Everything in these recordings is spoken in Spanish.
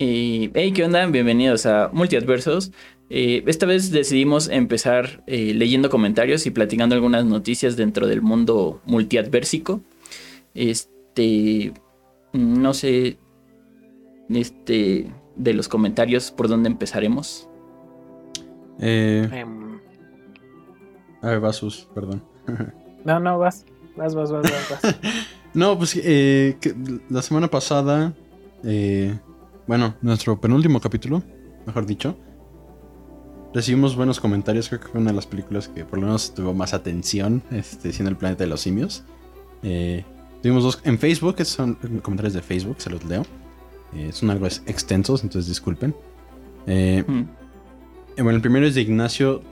Y, hey, ¿qué onda? Bienvenidos a Multiadversos. Eh, esta vez decidimos empezar eh, leyendo comentarios y platicando algunas noticias dentro del mundo multiadversico. Este, no sé, este, de los comentarios, ¿por dónde empezaremos? Eh, em. A ver, Vasus, perdón. no, no, vas, vas, vas, vas, vas. no, pues eh, la semana pasada, eh, bueno, nuestro penúltimo capítulo, mejor dicho, recibimos buenos comentarios. Creo que fue una de las películas que por lo menos tuvo más atención, este, siendo el planeta de los simios. Eh, tuvimos dos en Facebook, son comentarios de Facebook, se los leo. Eh, son algo extensos, entonces disculpen. Eh, bueno, el primero es de Ignacio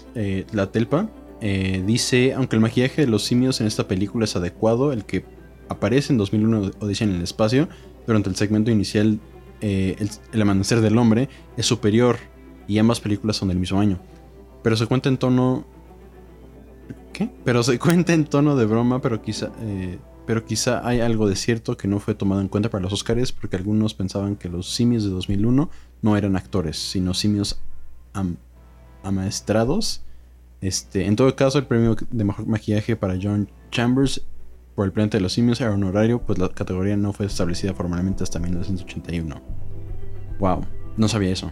La Telpa. dice, aunque el maquillaje de los simios en esta película es adecuado, el que aparece en 2001 Odisea en el espacio, durante el segmento inicial, el, el amanecer del hombre, es superior y ambas películas son del mismo año. Pero se cuenta en tono... ¿Qué? Pero se cuenta en tono de broma, pero quizá... Eh, pero quizá hay algo de cierto que no fue tomado en cuenta para los Oscars porque algunos pensaban que los simios de 2001 no eran actores, sino simios amaestrados. Este, en todo caso, el premio de mejor maquillaje para John Chambers por el planeta de los simios era honorario, pues la categoría no fue establecida formalmente hasta 1981. Wow, no sabía eso.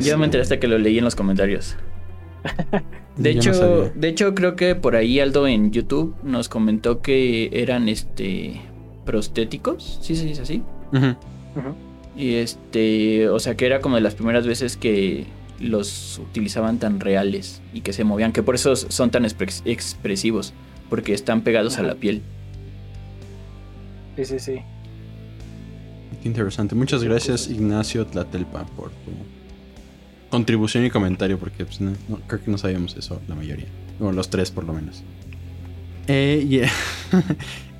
Yo me enteré hasta que lo leí en los comentarios. De hecho, de hecho creo que por ahí Aldo en YouTube nos comentó que eran este prostéticos, ¿sí se dice así? Y este, o sea que era como de las primeras veces que los utilizaban tan reales y que se movían, que por eso son tan expresivos, porque están pegados a la piel. Sí, sí, sí. Qué interesante. Muchas gracias Ignacio Tlatelpa por tu contribución y comentario, porque pues, creo que no sabíamos eso la mayoría. O los tres por lo menos. Eh,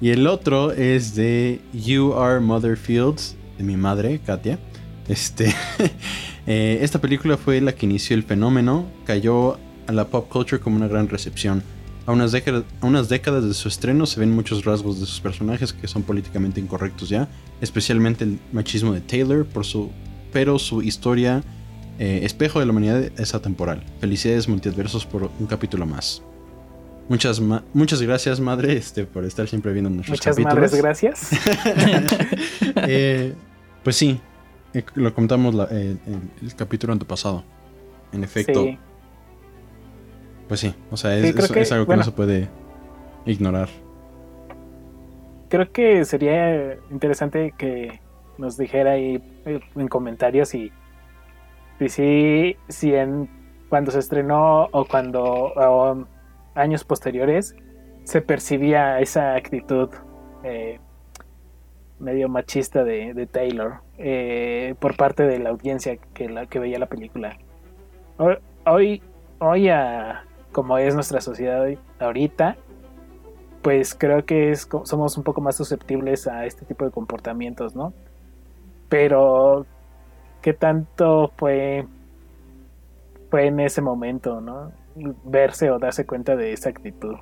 y, el otro es de You Are Mother Fields, de mi madre, Katia. Este, eh, esta película fue la que inició el fenómeno, cayó a la pop culture como una gran recepción. A unas, décadas, a unas décadas de su estreno se ven muchos rasgos de sus personajes que son políticamente incorrectos ya, especialmente el machismo de Taylor, por su, pero su historia eh, Espejo de la Humanidad es atemporal. Felicidades multiadversos por un capítulo más. Muchas, muchas gracias, madre, este, por estar siempre viendo nuestros muchas capítulos. Muchas gracias. Eh, pues sí, eh, lo contamos el, capítulo antepasado. En efecto. Pues sí, o sea, es, algo que no se puede ignorar. Creo que sería interesante que nos dijera ahí en comentarios y si, si en, cuando se estrenó o cuando años posteriores se percibía esa actitud eh, medio machista de, Taylor eh, por parte de la audiencia que, la, que veía la película. Hoy, hoy como es nuestra sociedad ahorita, pues creo que somos un poco más susceptibles a este tipo de comportamientos, ¿no? Pero qué tanto fue, en ese momento, ¿no? Verse o darse cuenta de esa actitud.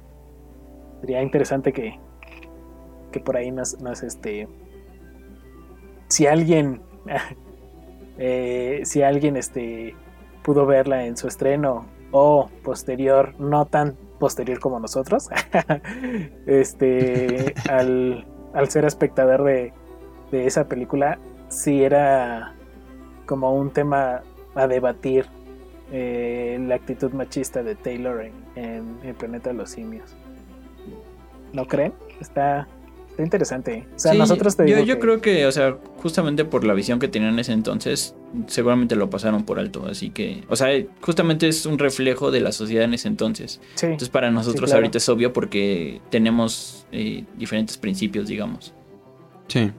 Sería interesante que, que por ahí nos, este, si alguien, eh, si alguien este, pudo verla en su estreno o posterior, no tan posterior como nosotros, este, al, al ser espectador de, de esa película, si era como un tema a debatir eh, la actitud machista de Taylor en, el planeta de los simios. ¿No creen? Está, interesante. O sea, nosotros yo, yo creo que, o sea, justamente por la visión que tenían en ese entonces, seguramente lo pasaron por alto. Así que, o sea, justamente es un reflejo de la sociedad en ese entonces. Entonces, para nosotros ahorita es obvio porque tenemos eh, diferentes principios, digamos. Sí.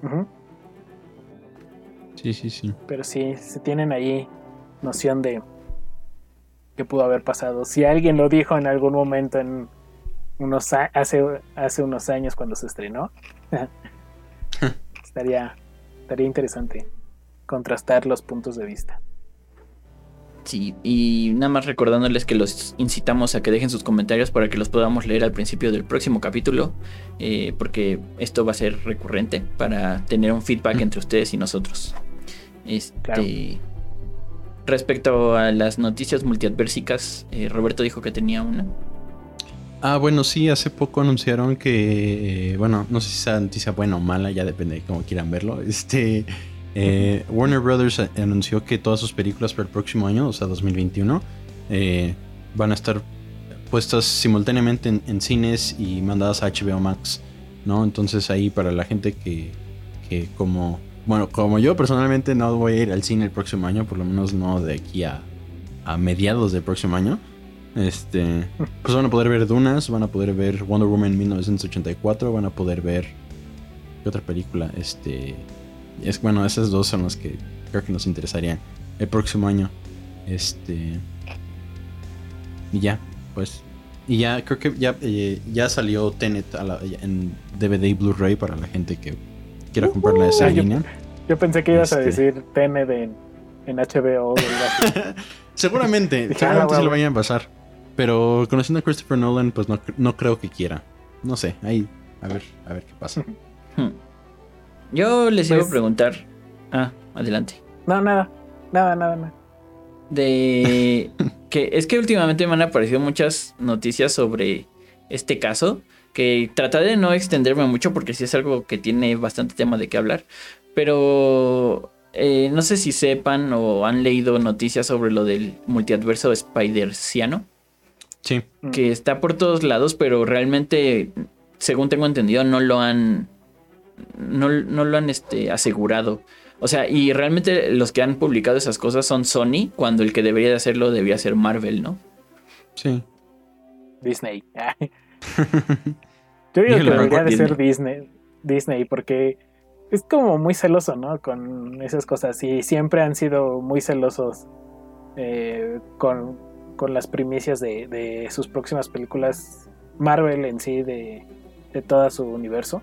Sí, sí, sí. Pero sí, se tienen ahí noción de que pudo haber pasado. Si alguien lo dijo en algún momento en unos hace, hace unos años cuando se estrenó, estaría, estaría interesante contrastar los puntos de vista. Sí, y nada más recordándoles que los incitamos a que dejen sus comentarios para que los podamos leer al principio del próximo capítulo, eh, porque esto va a ser recurrente para tener un feedback entre ustedes y nosotros. Este, Respecto a las noticias multiadversicas, eh, Roberto dijo que tenía una. Ah, bueno, sí, hace poco anunciaron que, eh, bueno, no sé si sea noticia buena o mala, ya depende de cómo quieran verlo. Este, eh, Warner Brothers anunció que todas sus películas para el próximo año, o sea, 2021, van a estar puestas simultáneamente en, cines y mandadas a HBO Max, ¿no? Entonces ahí para la gente que, que como bueno, como yo personalmente no voy a ir al cine el próximo año, por lo menos no de aquí a, a mediados del próximo año. Este, pues van a poder ver Dunas, van a poder ver Wonder Woman 1984, van a poder ver ¿qué otra película? Este, es bueno, esas dos son las que creo que nos interesarían el próximo año. Este, y ya, pues, y ya creo que ya, eh, ya salió Tenet en DVD y Blu-ray para la gente que quiero comprarla de esa línea. Yo pensé que ibas a este. decir TND en, en HBO. seguramente, ah, seguramente se lo vayan a pasar. Pero conociendo a Christopher Nolan, pues no, no creo que quiera. No sé, ahí, a ver, a ver qué pasa. Hmm. Yo les iba a pues preguntar. Ah, adelante. No, nada, nada, nada, nada. De que es que últimamente me han aparecido muchas noticias sobre este caso que trataré de no extenderme mucho porque sí es algo que tiene bastante tema de qué hablar, pero eh, no sé si sepan o han leído noticias sobre lo del multiadverso Spiderciano. Sí. Que está por todos lados, pero realmente, según tengo entendido, no lo han. No, lo han este, asegurado. O sea, y realmente los que han publicado esas cosas son Sony, cuando el que debería de hacerlo debía ser Marvel, ¿no? Sí. Disney. Yo digo que debería de ser Disney, Disney, porque es como muy celoso, ¿no? Con esas cosas. Y siempre han sido muy celosos eh, con, las primicias de, sus próximas películas. Marvel en sí, de, de todo su universo.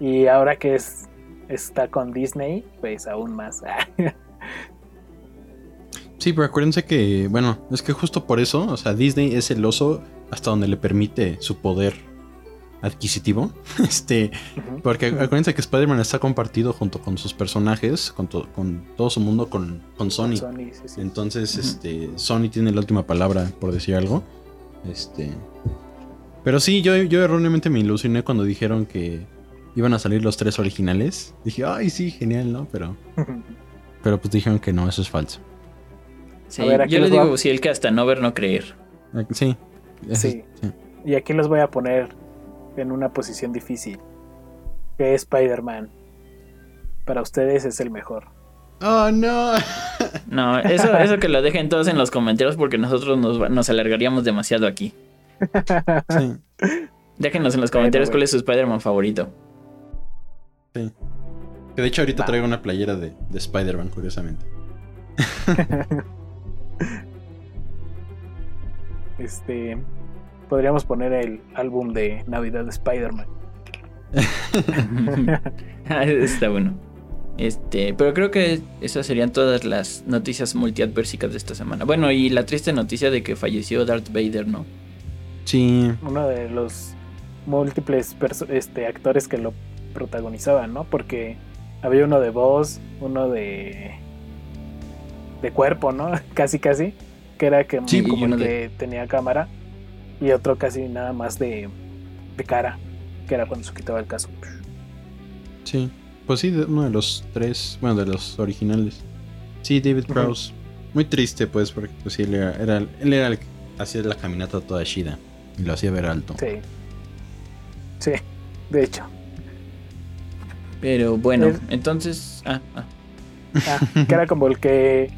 Y ahora que es, está con Disney, pues aún más. Sí, pero acuérdense que, bueno, es que justo por eso, o sea, Disney es celoso hasta donde le permite su poder adquisitivo. Este, porque acuérdense que Spider-Man está compartido junto con sus personajes, con, con todo su mundo con, con Sony. Entonces, este, Sony tiene la última palabra, por decir algo. Este, pero sí, yo, yo erróneamente me ilusioné cuando dijeron que iban a salir los tres originales. Dije, ay, sí, genial, ¿no? Pero, pero pues dijeron que no, eso es falso. Sí, yo le digo, si el que hasta no ver, no creer. Sí. Sí. Y aquí los voy a poner en una posición difícil. Que Spider-Man. Para ustedes es el mejor. Oh, no. no, eso, eso que lo dejen todos en los comentarios porque nosotros nos, nos alargaríamos demasiado aquí. Sí. Déjenos en los comentarios cuál es su Spider-Man favorito. Sí. Que de hecho ahorita traigo una playera de, de Spider-Man, curiosamente. este. Podríamos poner el álbum de Navidad de Spider-Man. Está bueno. Este, pero creo que esas serían todas las noticias multiadversicas de esta semana. Bueno, y la triste noticia de que falleció Darth Vader, ¿no? Sí. Uno de los múltiples este, actores que lo protagonizaban, ¿no? Porque había uno de voz, uno de de cuerpo, ¿no? casi, casi. Que era que, como el que tenía cámara. Y otro casi nada más de, de cara. Que era cuando se quitaba el caso. Sí. Pues sí, uno de los tres. Bueno, de los originales. Sí, David Prowse. Muy triste, pues, porque pues, sí, él era, él era el que hacía la caminata toda Shida. Y lo hacía ver alto. Sí. Sí, de hecho. Pero bueno, entonces. Ah, ah. ah, que era como el que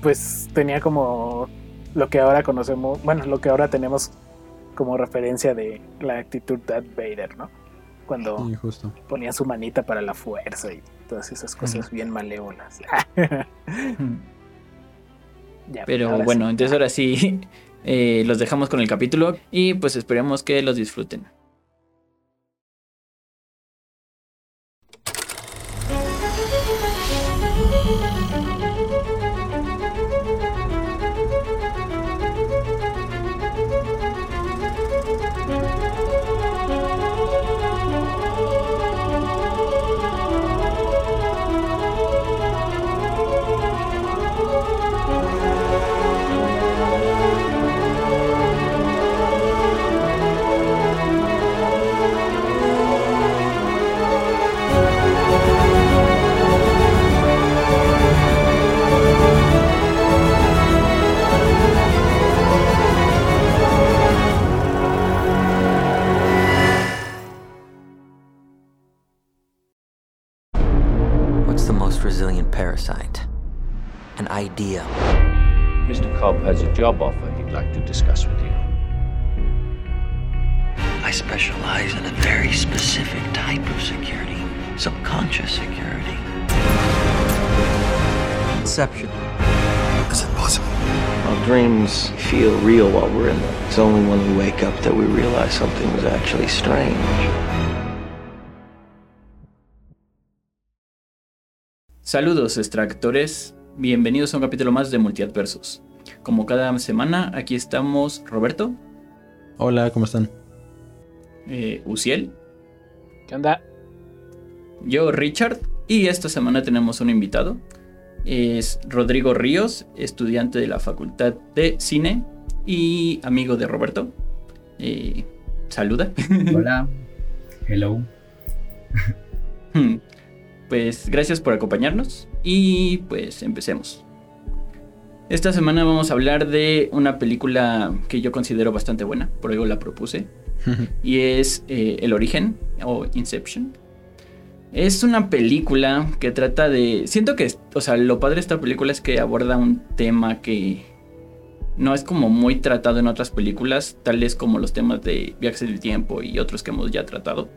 pues tenía como lo que ahora conocemos, bueno, lo que ahora tenemos como referencia de la actitud de Darth Vader, ¿no? Cuando ponía su manita para la fuerza y todas esas cosas bien malévolas. Pero bueno, entonces ahora sí eh, los dejamos con el capítulo y pues esperemos que los disfruten. I specialize in a very specific type of security subconscious security. Inception. Is it possible? Our dreams feel real while we're in them. It's only when we wake up that we realize something was actually strange. Saludos, extractores. Bienvenidos a un capítulo más de Multiadversos. Como cada semana, aquí estamos Roberto. Hola, ¿cómo están? Eh, Uciel. ¿Qué onda? Yo, Richard. Y esta semana tenemos un invitado. Es Rodrigo Ríos, estudiante de la Facultad de Cine y amigo de Roberto. Eh, saluda. Hola. Hello. Hmm. Pues gracias por acompañarnos y pues empecemos. Esta semana vamos a hablar de una película que yo considero bastante buena, por algo la propuse, y es eh, El origen o Inception. Es una película que trata de... Siento que, o sea, lo padre de esta película es que aborda un tema que no es como muy tratado en otras películas, tales como los temas de viajes del tiempo y otros que hemos ya tratado.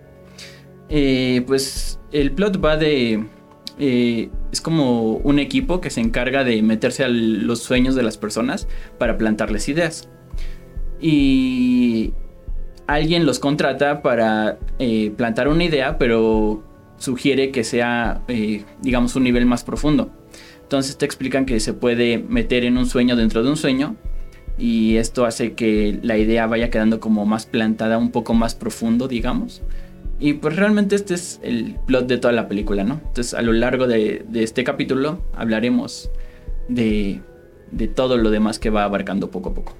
Eh, pues el plot va de... eh, es como un equipo que se encarga de meterse a los sueños de las personas para plantarles ideas. Y alguien los contrata para eh, plantar una idea, pero sugiere que sea, eh, digamos, un nivel más profundo. Entonces te explican que se puede meter en un sueño dentro de un sueño y esto hace que la idea vaya quedando como más plantada, un poco más profundo, digamos. Y pues realmente este es el plot de toda la película, ¿no? Entonces a lo largo de, de este capítulo hablaremos de, de, todo lo demás que va abarcando poco a poco.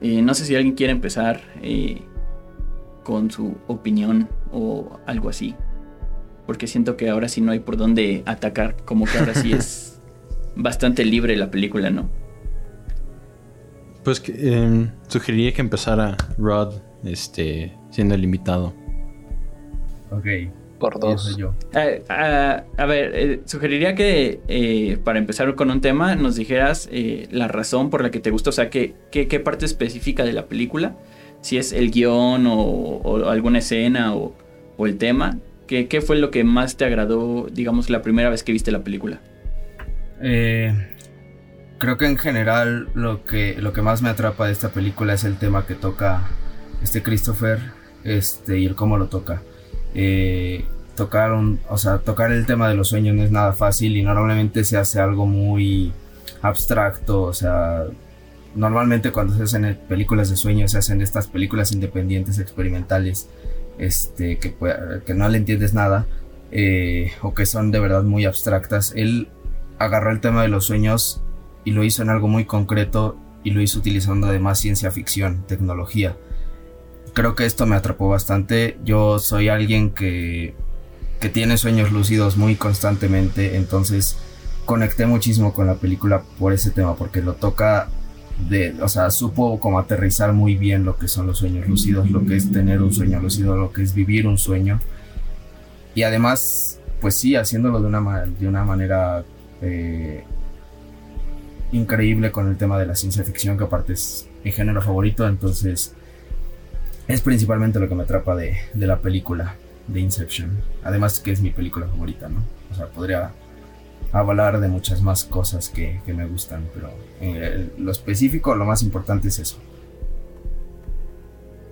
Eh, no sé si alguien quiere empezar eh, con su opinión o algo así. Porque siento que ahora sí no hay por dónde atacar. Como que ahora sí es bastante libre la película, ¿no? Pues que, eh, sugeriría que empezara Rod este, siendo el invitado. Ok. Por dos. Yo. Uh, uh, a ver, eh, sugeriría que eh, para empezar con un tema nos dijeras eh, la razón por la que te gusta, o sea, qué, qué, qué parte específica de la película, si es el guion o, o alguna escena o, o el tema, ¿qué, ¿qué, fue lo que más te agradó, digamos, la primera vez que viste la película? Eh, creo que en general lo que, lo que más me atrapa de esta película es el tema que toca este Christopher este, y el cómo lo toca. Eh, tocar o sea, tocar el tema de los sueños no es nada fácil y normalmente se hace algo muy abstracto, o sea, normalmente cuando se hacen películas de sueños se hacen estas películas independientes experimentales, este, que, que no le entiendes nada eh, o que son de verdad muy abstractas. Él agarró el tema de los sueños y lo hizo en algo muy concreto y lo hizo utilizando además ciencia ficción, tecnología creo que esto me atrapó bastante. Yo soy alguien que, que tiene sueños lúcidos muy constantemente, entonces conecté muchísimo con la película por ese tema, porque lo toca de, o sea, supo como aterrizar muy bien lo que son los sueños lúcidos, lo que es tener un sueño lúcido, lo que es vivir un sueño. Y además, pues sí, haciéndolo de una, de una manera eh, increíble con el tema de la ciencia ficción, que aparte es mi género favorito, entonces es principalmente lo que me atrapa de, de, la película de Inception. Además que es mi película favorita, ¿no? O sea, podría hablar de muchas más cosas que, que me gustan, pero eh, lo específico, lo más importante es eso.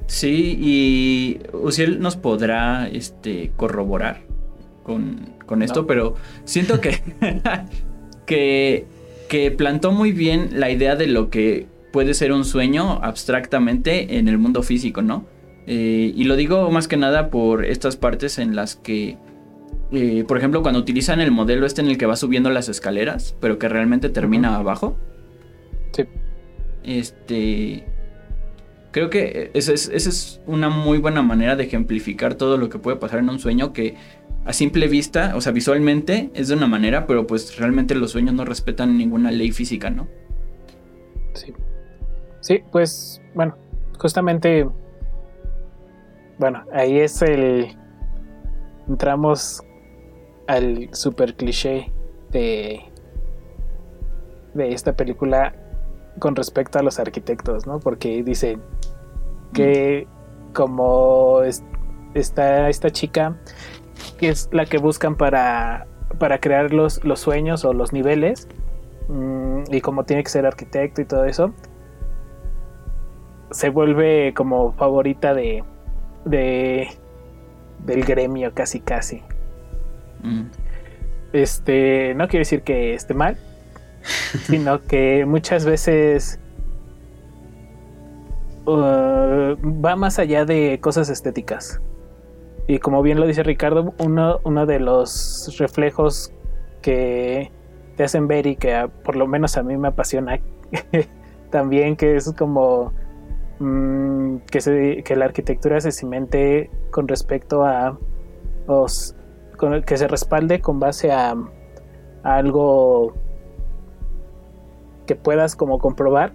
Sí, y Uciel nos podrá este, corroborar con, con esto, no. pero siento que, que, que plantó muy bien la idea de lo que puede ser un sueño abstractamente en el mundo físico, ¿no? Eh, y lo digo más que nada por estas partes en las que, eh, por ejemplo, cuando utilizan el modelo este en el que va subiendo las escaleras, pero que realmente termina uh -huh. abajo. Sí. Este. Creo que esa es, esa es una muy buena manera de ejemplificar todo lo que puede pasar en un sueño que a simple vista, o sea, visualmente es de una manera, pero pues realmente los sueños no respetan ninguna ley física, ¿no? Sí. Sí, pues bueno, justamente, bueno, ahí es el, entramos al super cliché de, de esta película con respecto a los arquitectos, ¿no? Porque dicen que como está esta chica, que es la que buscan para, para crear los, los sueños o los niveles, mm, y como tiene que ser arquitecto y todo eso, se vuelve como favorita de, de del gremio casi casi. Mm. Este, no quiero decir que esté mal, sino que muchas veces uh, va más allá de cosas estéticas. Y como bien lo dice Ricardo, uno, uno de los reflejos que te hacen ver y que por lo menos a mí me apasiona también, que es como mm, que, se, que la arquitectura se cimente con respecto a los, que se respalde con base a, algo que puedas como comprobar.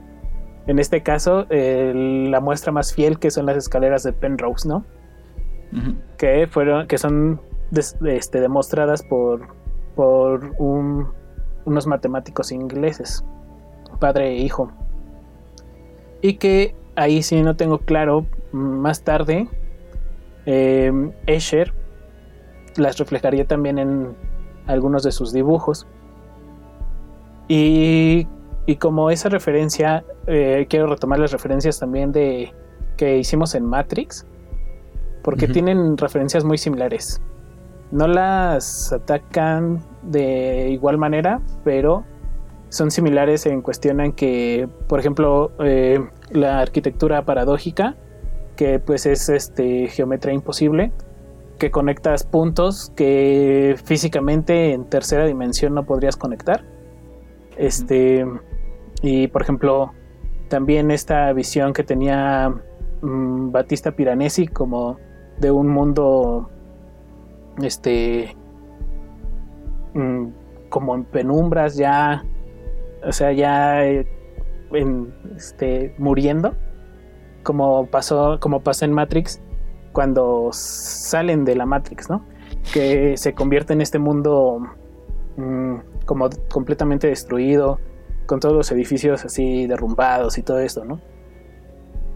En este caso, la muestra más fiel que son las escaleras de Penrose, ¿no? Que fueron, que son este, demostradas por, por unos matemáticos ingleses, padre e hijo. Y que ahí sí no tengo claro, más tarde, eh, Escher las reflejaría también en algunos de sus dibujos. Y, como esa referencia, eh, quiero retomar las referencias también de que hicimos en Matrix, porque tienen referencias muy similares. No las atacan de igual manera, pero son similares en cuestión en que, por ejemplo, eh, la arquitectura paradójica, que pues es este geometría imposible, que conectas puntos que físicamente en tercera dimensión no podrías conectar. Este, y por ejemplo, también esta visión que tenía mm, Batista Piranesi como de un mundo este mm, como en penumbras ya o sea ya eh, este, muriendo como pasó como pasó en Matrix cuando salen de la Matrix, ¿no? Que se convierte en este mundo mm, como completamente destruido, con todos los edificios así derrumbados y todo esto, ¿no?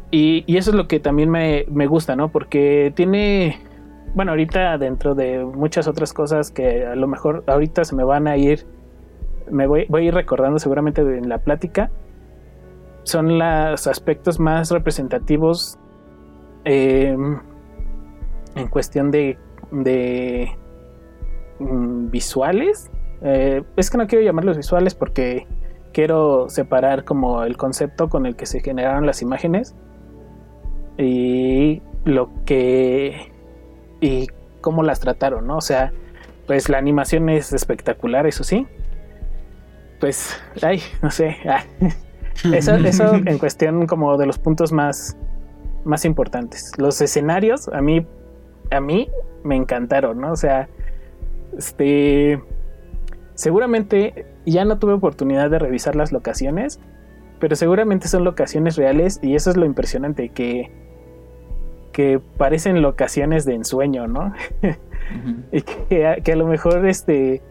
Y, eso es lo que también me, gusta, ¿no? Porque tiene, bueno, ahorita dentro de muchas otras cosas que a lo mejor ahorita se me van a ir, me voy, voy a ir recordando seguramente en la plática, son los aspectos más representativos eh, en cuestión de, de mm, visuales. Eh, es que no quiero llamarlos visuales porque quiero separar como el concepto con el que se generaron las imágenes y lo que y cómo las trataron, ¿no? O sea, pues la animación es espectacular, eso sí. Pues, ay, no sé. Ah, eso, eso en cuestión como de los puntos más, más importantes. Los escenarios, a mí a mí me encantaron, ¿no? O sea, este, seguramente ya no tuve oportunidad de revisar las locaciones, pero seguramente son locaciones reales y eso es lo impresionante, que, que parecen locaciones de ensueño, ¿no? y que, a lo mejor, este,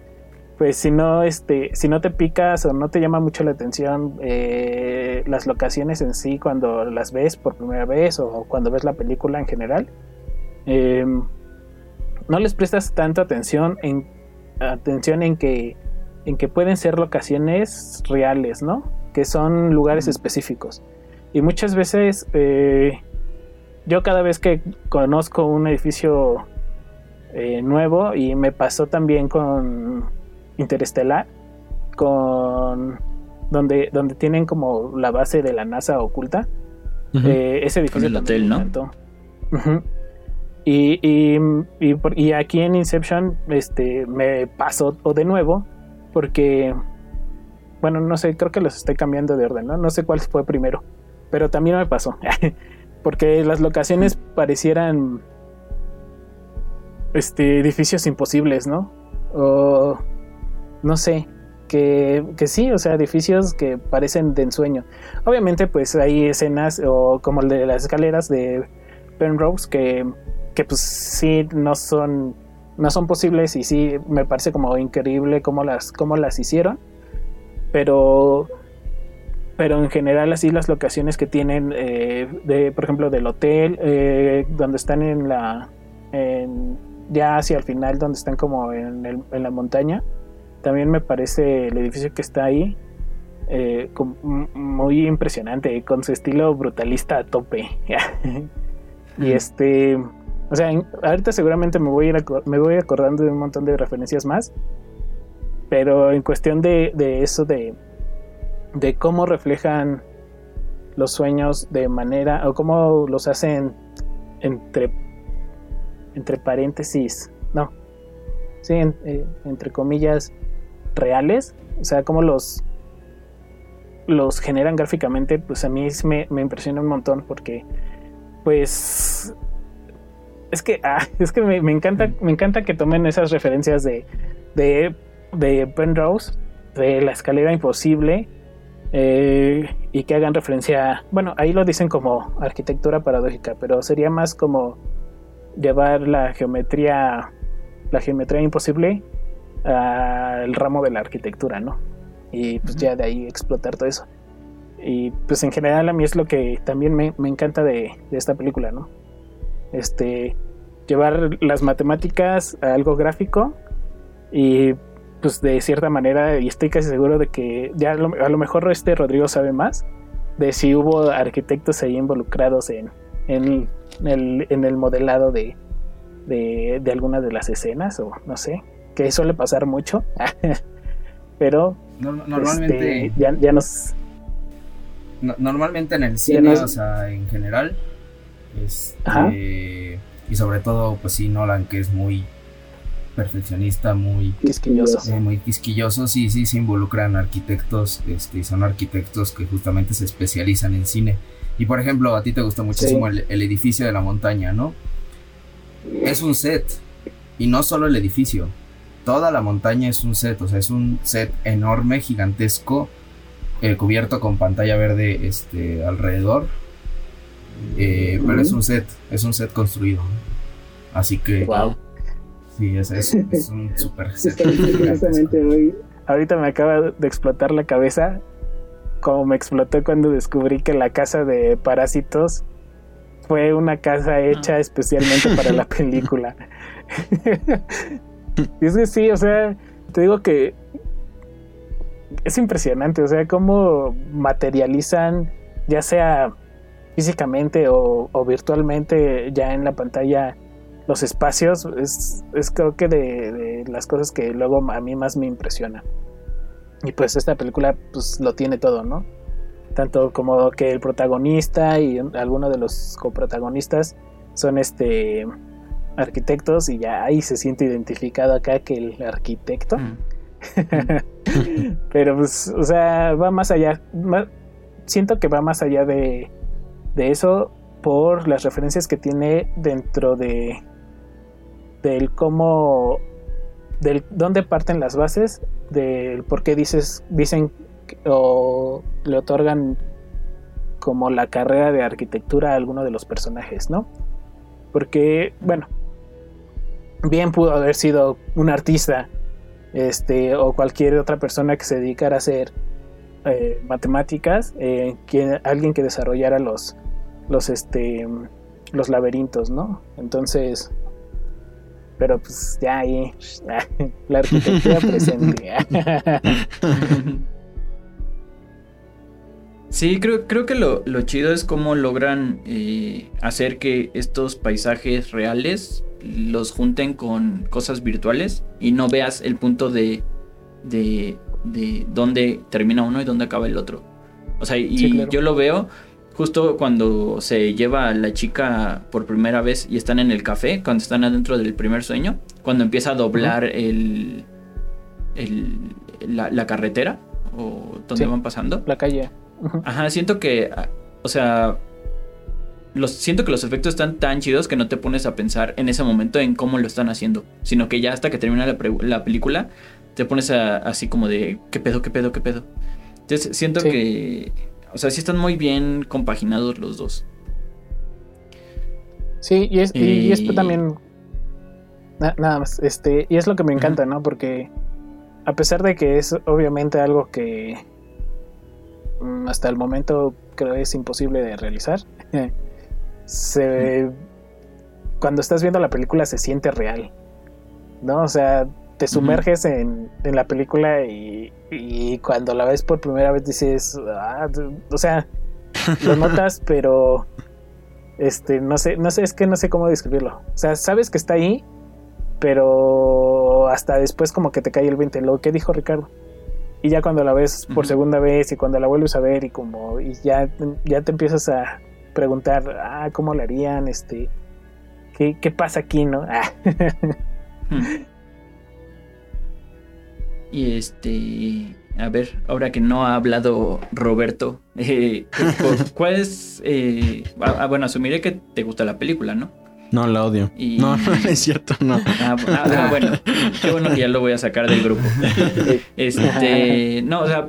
pues si no, este, si no te picas o no te llama mucho la atención eh, las locaciones en sí cuando las ves por primera vez o cuando ves la película en general, Em, no les prestas tanta atención en atención en que en que pueden ser locaciones reales, ¿no? Que son lugares específicos. Y muchas veces eh, yo cada vez que conozco un edificio eh, nuevo y me pasó también con Interestelar, con donde, donde tienen como la base de la NASA oculta. Eh, ese edificio. el hotel, ¿no? Y, y, y, aquí en Inception este, me pasó de nuevo porque, bueno, no sé, creo que los estoy cambiando de orden, ¿no? No sé cuál fue primero, pero también me pasó, porque las locaciones parecieran este, edificios imposibles, ¿no? O no sé, que, que, sí, o sea, edificios que parecen de ensueño. Obviamente, pues hay escenas, o como el de las escaleras de Penrose, que que pues sí no son no son posibles y sí me parece como increíble cómo las, cómo las hicieron. Pero, pero en general así las locaciones que tienen, eh, de, por ejemplo, del hotel, eh, donde están en la, ya hacia el final, donde están como en, en la montaña, también me parece el edificio que está ahí eh, muy impresionante, con su estilo brutalista a tope. y este, o sea, ahorita seguramente me voy, a ir me voy acordando de un montón de referencias más, pero en cuestión de, eso de, de cómo reflejan los sueños de manera, o cómo los hacen entre, entre paréntesis, no, sí, eh, entre comillas, reales, o sea, cómo los los generan gráficamente, pues a mí me, me impresiona un montón porque, pues, es que, ah, es que me, encanta, me encanta que tomen esas referencias de, de, de Penrose, de la escalera imposible, eh, y que hagan referencia, bueno, ahí lo dicen como arquitectura paradójica, pero sería más como llevar la geometría, la geometría imposible al ramo de la arquitectura, ¿no? y pues ya de ahí explotar todo eso. Y pues en general a mí es lo que también me, encanta de, esta película, ¿no? Este, llevar las matemáticas a algo gráfico y pues de cierta manera, y estoy casi seguro de que ya a lo, mejor este Rodrigo sabe más de si hubo arquitectos ahí involucrados en, en, el, en el modelado de, de, de algunas de las escenas o no sé, que suele pasar mucho. pero normalmente este, ya, nos normalmente en el cine o sea en general este, y sobre todo pues sí Nolan que es muy perfeccionista muy quisquilloso. eh, muy quisquilloso sí sí se involucran arquitectos este son arquitectos que justamente se especializan en cine. Y por ejemplo a ti te gusta muchísimo el, el edificio de la montaña no es un set y no solo el edificio toda la montaña es un set, o sea, es un set enorme, gigantesco, eh, cubierto con pantalla verde este, alrededor. Eh, pero es un set, es un set construido. Así que. Wow. Sí, es, es, es un super set. hoy, ahorita me acaba de explotar la cabeza. Como me explotó cuando descubrí que la casa de parásitos fue una casa hecha ah. especialmente para la película. Y es que sí, o sea, te digo que es impresionante, o sea, cómo materializan, ya sea físicamente o, virtualmente, ya en la pantalla, los espacios, es, creo que de, las cosas que luego a mí más me impresiona. Y pues esta película pues lo tiene todo, ¿no? Tanto como que el protagonista y alguno de los coprotagonistas son este arquitectos y ya ahí se siente identificado acá que el arquitecto. Mm. Pero pues, o sea, va más allá. siento que va más allá de, de eso por las referencias que tiene dentro de del cómo del dónde parten las bases del por qué dices dicen o le otorgan como la carrera de arquitectura a alguno de los personajes, ¿no? Porque, bueno, bien pudo haber sido un artista este, o cualquier otra persona que se dedicara a hacer eh, matemáticas, eh, alguien que desarrollara los, los, este, los laberintos, ¿no? Entonces, pero pues ya ahí, la arquitectura presente. Sí, creo, creo que lo, chido es cómo logran eh, hacer que estos paisajes reales los junten con cosas virtuales y no veas el punto de, de, de dónde termina uno y dónde acaba el otro. O sea, y yo lo veo justo cuando se lleva a la chica por primera vez y están en el café, cuando están adentro del primer sueño, cuando empieza a doblar el, el la, carretera o donde van pasando. La calle. Ajá, siento que, o sea, siento que los efectos están tan chidos que no te pones a pensar en ese momento en cómo lo están haciendo, sino que ya hasta que termina la, película te pones así como de qué pedo, qué pedo, qué pedo. Entonces siento que, o sea, sí están muy bien compaginados los dos. Sí, y, es, y, esto también... nada más. Este, y es lo que me encanta, ¿no? Porque a pesar de que es obviamente algo que mm, hasta el momento creo es imposible de realizar, se, cuando estás viendo la película se siente real, ¿no? O sea, te sumerges en, en, la película y, y, cuando la ves por primera vez dices, ah, o sea, lo notas, pero este, no sé, no sé, es que no sé cómo describirlo. O sea, sabes que está ahí, pero hasta después como que te cae el 20, lo que dijo Ricardo. Y ya cuando la ves por segunda vez y cuando la vuelves a ver y como y ya, ya te empiezas a preguntar, ah, ¿cómo lo harían? Este, ¿qué, qué pasa aquí, no? Ah. Y este, a ver, ahora que no ha hablado Roberto, eh, ¿cuál es? Eh, ah, ah, bueno, asumiré que te gusta la película, ¿no? No, la odio. No, no es cierto, no. Ah, ah, bueno, qué bueno que ya lo voy a sacar del grupo. Este, no, o sea,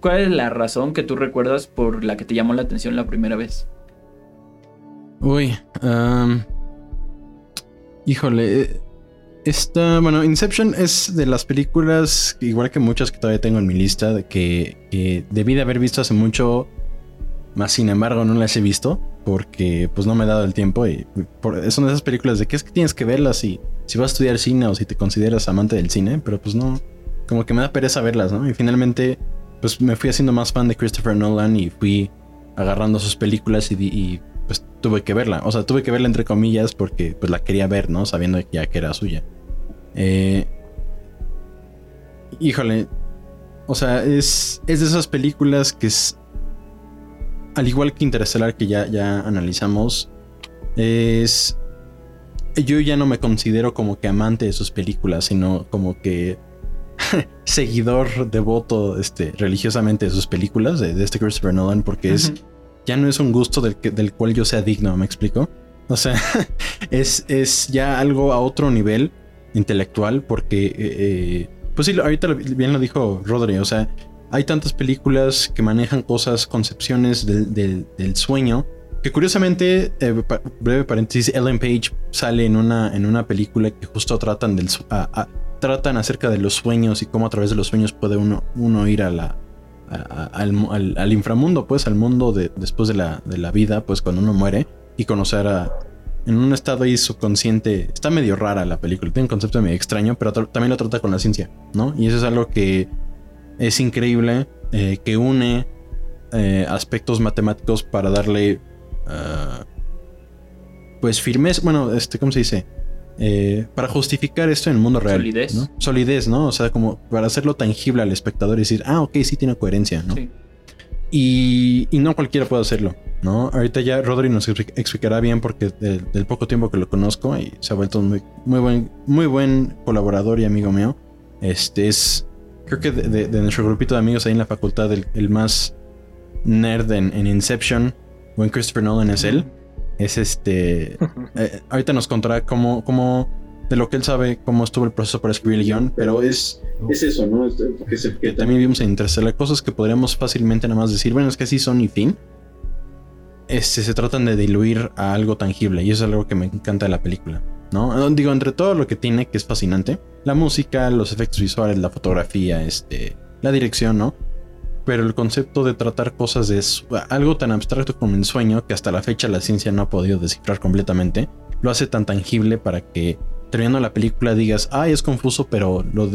¿cuál es la razón que tú recuerdas por la que te llamó la atención la primera vez? Uy, híjole, eh, esta, bueno, Inception es de las películas, igual que muchas que todavía tengo en mi lista, de que, debí de haber visto hace mucho, más sin embargo no las he visto, porque pues no me he dado el tiempo y son esas películas de que es que tienes que verlas si, si vas a estudiar cine o si te consideras amante del cine, pero pues no, como que me da pereza verlas, ¿no? Y finalmente pues me fui haciendo más fan de Christopher Nolan y fui agarrando sus películas y, y pues tuve que verla. O sea, tuve que verla entre comillas porque pues la quería ver, ¿no? Sabiendo ya que era suya. Eh, híjole. O sea, es, es de esas películas que es... Al igual que Interestelar que ya, ya analizamos, es... Yo ya no me considero como que amante de sus películas, sino como que seguidor devoto este, religiosamente de sus películas, de, este Christopher Nolan, porque es ya no es un gusto del, del cual yo sea digno, ¿me explico? O sea, es, es ya algo a otro nivel intelectual porque, eh, eh, pues sí, ahorita bien lo dijo Rodri, o sea, hay tantas películas que manejan cosas, concepciones del, sueño, que curiosamente, eh, breve paréntesis, Ellen Page sale en una, en una película que justo tratan, del, tratan acerca de los sueños y cómo a través de los sueños puede uno, uno ir a la, al, inframundo, pues al mundo de, después de la, de la vida, pues cuando uno muere y conocer a, en un estado ahí subconsciente. Está medio rara la película, tiene un concepto medio extraño, pero también lo trata con la ciencia, ¿no? Y eso es algo que es increíble, eh, que une eh, aspectos matemáticos para darle, ah, pues, firmeza, bueno, este, ¿cómo se dice? Eh, para justificar esto en el mundo real. Solidez. ¿no? Solidez, ¿no? O sea, como para hacerlo tangible al espectador y decir, ah, ok, sí tiene coherencia, ¿no? Sí. Y, y no cualquiera puede hacerlo. ¿no? Ahorita ya Rodri nos explicará bien porque del, poco tiempo que lo conozco y se ha vuelto muy, muy, buen, muy buen colaborador y amigo mío. Este es, creo que de, nuestro grupito de amigos ahí en la facultad, el, más nerd en, Inception o en Christopher Nolan es él. Es este, eh, ahorita nos contará cómo, cómo, de lo que él sabe, cómo estuvo el proceso para escribir el guion, pero es, es eso, ¿no? que, también vimos en Interstellar cosas que podríamos fácilmente nada más decir, bueno, es que así son y fin este, se tratan de diluir a algo tangible y eso es algo que me encanta de la película. ¿no? Digo, entre todo lo que tiene, que es fascinante, la música, los efectos visuales, la fotografía, este, la dirección, ¿no? Pero el concepto de tratar cosas de algo tan abstracto como el sueño, que hasta la fecha la ciencia no ha podido descifrar completamente, lo hace tan tangible para que terminando la película digas, ay, es confuso, pero lo,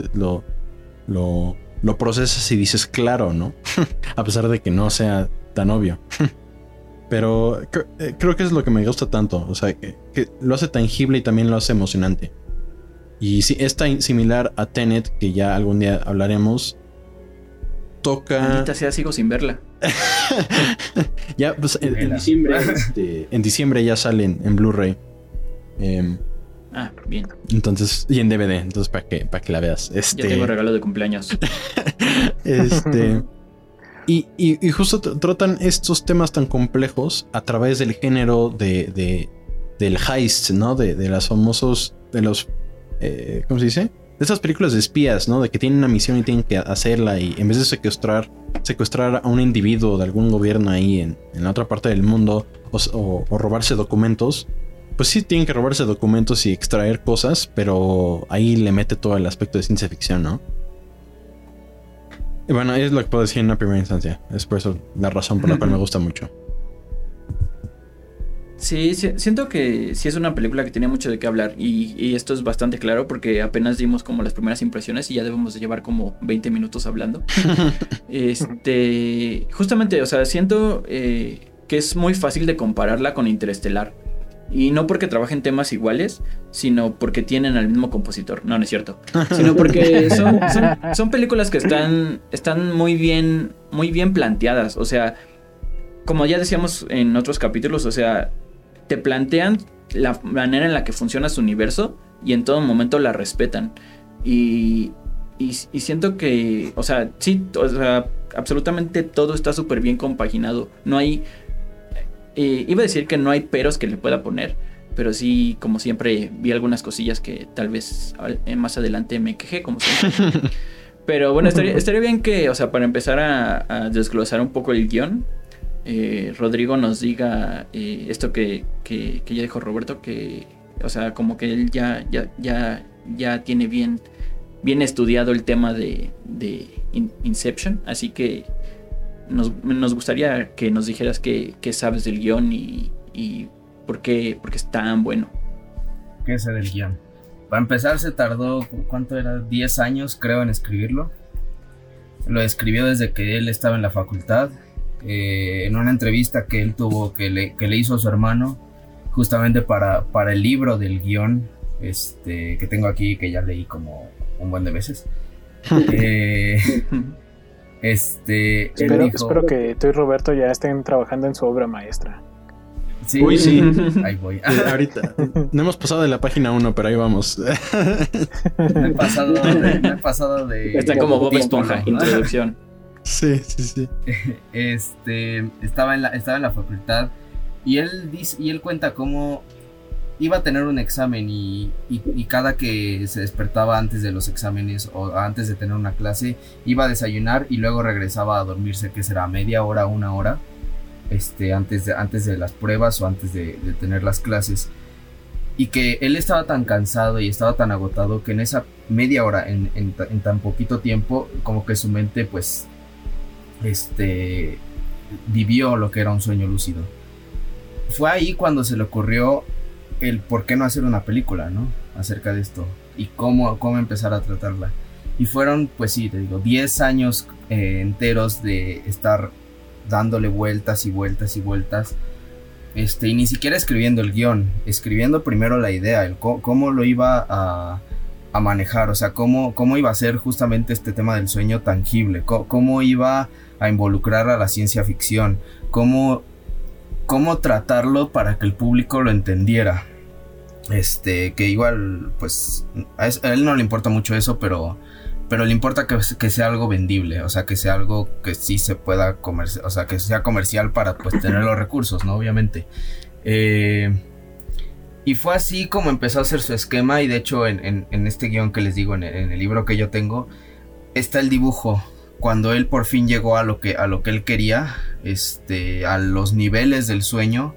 lo, lo, procesas y dices, claro, ¿no? a pesar de que no sea tan obvio. Pero eh, creo que es lo que me gusta tanto. O sea, que, lo hace tangible y también lo hace emocionante. Y si es tan similar a Tenet, que ya algún día hablaremos, toca. sea, sigo sin verla. ya, pues en, diciembre. Este, en diciembre ya salen en Blu-ray. Em, ah, bien. Entonces, y en DVD, entonces para que, para que la veas. Este, ya tengo regalo de cumpleaños. este. Y, justo tratan estos temas tan complejos a través del género de, del heist, ¿no? De, de los famosos, de los, eh, ¿cómo se dice? De esas películas de espías, ¿no? De que tienen una misión y tienen que hacerla y en vez de secuestrar, secuestrar a un individuo de algún gobierno ahí en, la otra parte del mundo o, robarse documentos, pues sí tienen que robarse documentos y extraer cosas, pero ahí le mete todo el aspecto de ciencia ficción, ¿no? Y bueno, es lo que puedo decir en una primera instancia. Es por eso la razón por la cual me gusta mucho. Sí, siento que sí es una película que tiene mucho de qué hablar y, esto es bastante claro porque apenas dimos como las primeras impresiones y ya debemos de llevar como 20 minutos hablando. este, justamente, o sea, siento eh, que es muy fácil de compararla con Interestelar. Y no porque trabajen temas iguales, sino porque tienen al mismo compositor. No, no es cierto. Sino porque son, son, películas que están, están muy bien, muy bien planteadas. O sea, como ya decíamos en otros capítulos, o sea, te plantean la manera en la que funciona su universo y en todo momento la respetan. Y, y, siento que, o sea, sí, o sea, absolutamente todo está súper bien compaginado. No hay... Eh, iba a decir que no hay peros que le pueda poner, pero sí, como siempre, vi algunas cosillas que tal vez eh, más adelante me quejé, como siempre. pero bueno, estaría, estaría bien que, o sea, para empezar a, a desglosar un poco el guion, eh, Rodrigo nos diga eh, esto que, que, ya dijo Roberto, que, o sea, como que él ya, ya, ya, ya tiene bien, bien estudiado el tema de, de Inception, así que nos, nos, gustaría que nos dijeras qué, sabes del guion y, y por, qué, por, qué, es tan bueno. ¿Qué sé del guion? Para empezar se tardó, ¿cuánto era? 10 años creo en escribirlo. Lo escribió desde que él estaba en la facultad eh, en una entrevista que él tuvo, que le, que le hizo a su hermano, justamente para, para el libro del guion este, que tengo aquí, que ya leí como un buen de veces. eh, este, espero, espero que tú y Roberto ya estén trabajando en su obra maestra. Sí, Uy, sí. Ahí voy. Ahorita. No hemos pasado de la página 1, pero ahí vamos. Me he pasado de. Me he pasado de Está como Bob Esponja, introducción. Sí, sí, sí. Este, estaba en la, estaba en la facultad y él dice, y él cuenta cómo iba a tener un examen y, y, cada que se despertaba antes de los exámenes o antes de tener una clase, iba a desayunar y luego regresaba a dormirse, que será media hora, una hora, este, antes, de, antes de las pruebas o antes de, tener las clases. Y que él estaba tan cansado y estaba tan agotado que en esa media hora, en, en tan poquito tiempo, como que su mente pues este, vivió lo que era un sueño lúcido. Fue ahí cuando se le ocurrió el por qué no hacer una película, ¿no? Acerca de esto y cómo, cómo empezar a tratarla. Y fueron, pues sí, te digo, 10 años eh, enteros de estar dándole vueltas y vueltas y vueltas. Este, y ni siquiera escribiendo el guion, escribiendo primero la idea, el cómo, lo iba a, a, manejar, o sea, cómo, cómo iba a ser justamente este tema del sueño tangible, cómo iba a involucrar a la ciencia ficción, cómo, cómo tratarlo para que el público lo entendiera. Este, que igual, pues, a, él no le importa mucho eso, pero, pero le importa que, que, sea algo vendible, o sea, que sea algo que sí se pueda comercial, o sea, que sea comercial para, pues, tener los recursos, ¿no? Obviamente. Eh, y fue así como empezó a hacer su esquema y de hecho en, este guion que les digo, en el libro que yo tengo, está el dibujo cuando él por fin llegó a lo que, a lo que él quería, este, a los niveles del sueño,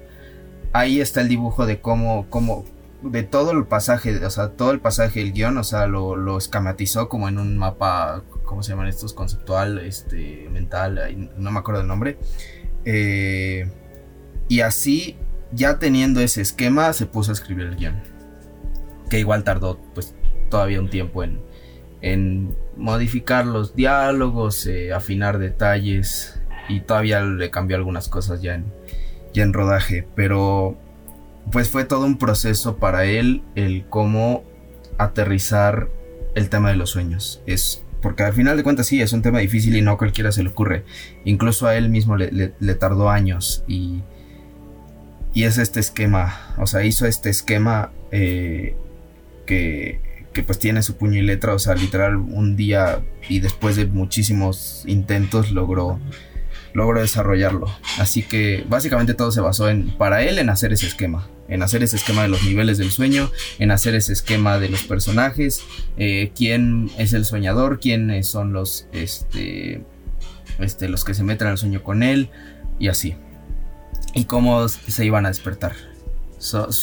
ahí está el dibujo de cómo, cómo, de todo el pasaje, o sea, todo el pasaje del guion, o sea, lo, escamatizó como en un mapa, ¿cómo se llaman estos? Conceptual, este, mental, no me acuerdo el nombre. Eh, y así, ya teniendo ese esquema, se puso a escribir el guion. Que igual tardó, pues, todavía un tiempo en, en modificar los diálogos, eh, afinar detalles y todavía le cambió algunas cosas ya en, ya en rodaje, pero pues fue todo un proceso para él el cómo aterrizar el tema de los sueños. Es porque al final de cuentas sí, es un tema difícil y no a cualquiera se le ocurre. Incluso a él mismo le, tardó años y, y es este esquema, o sea, hizo este esquema eh, que que pues tiene su puño y letra, o sea, literal un día y después de muchísimos intentos logró, logró desarrollarlo. Así que básicamente todo se basó en, para él, en hacer ese esquema, en hacer ese esquema de los niveles del sueño, en hacer ese esquema de los personajes, eh, quién es el soñador, quiénes son los, este, este, los que se meten al sueño con él y así. Y cómo se iban a despertar.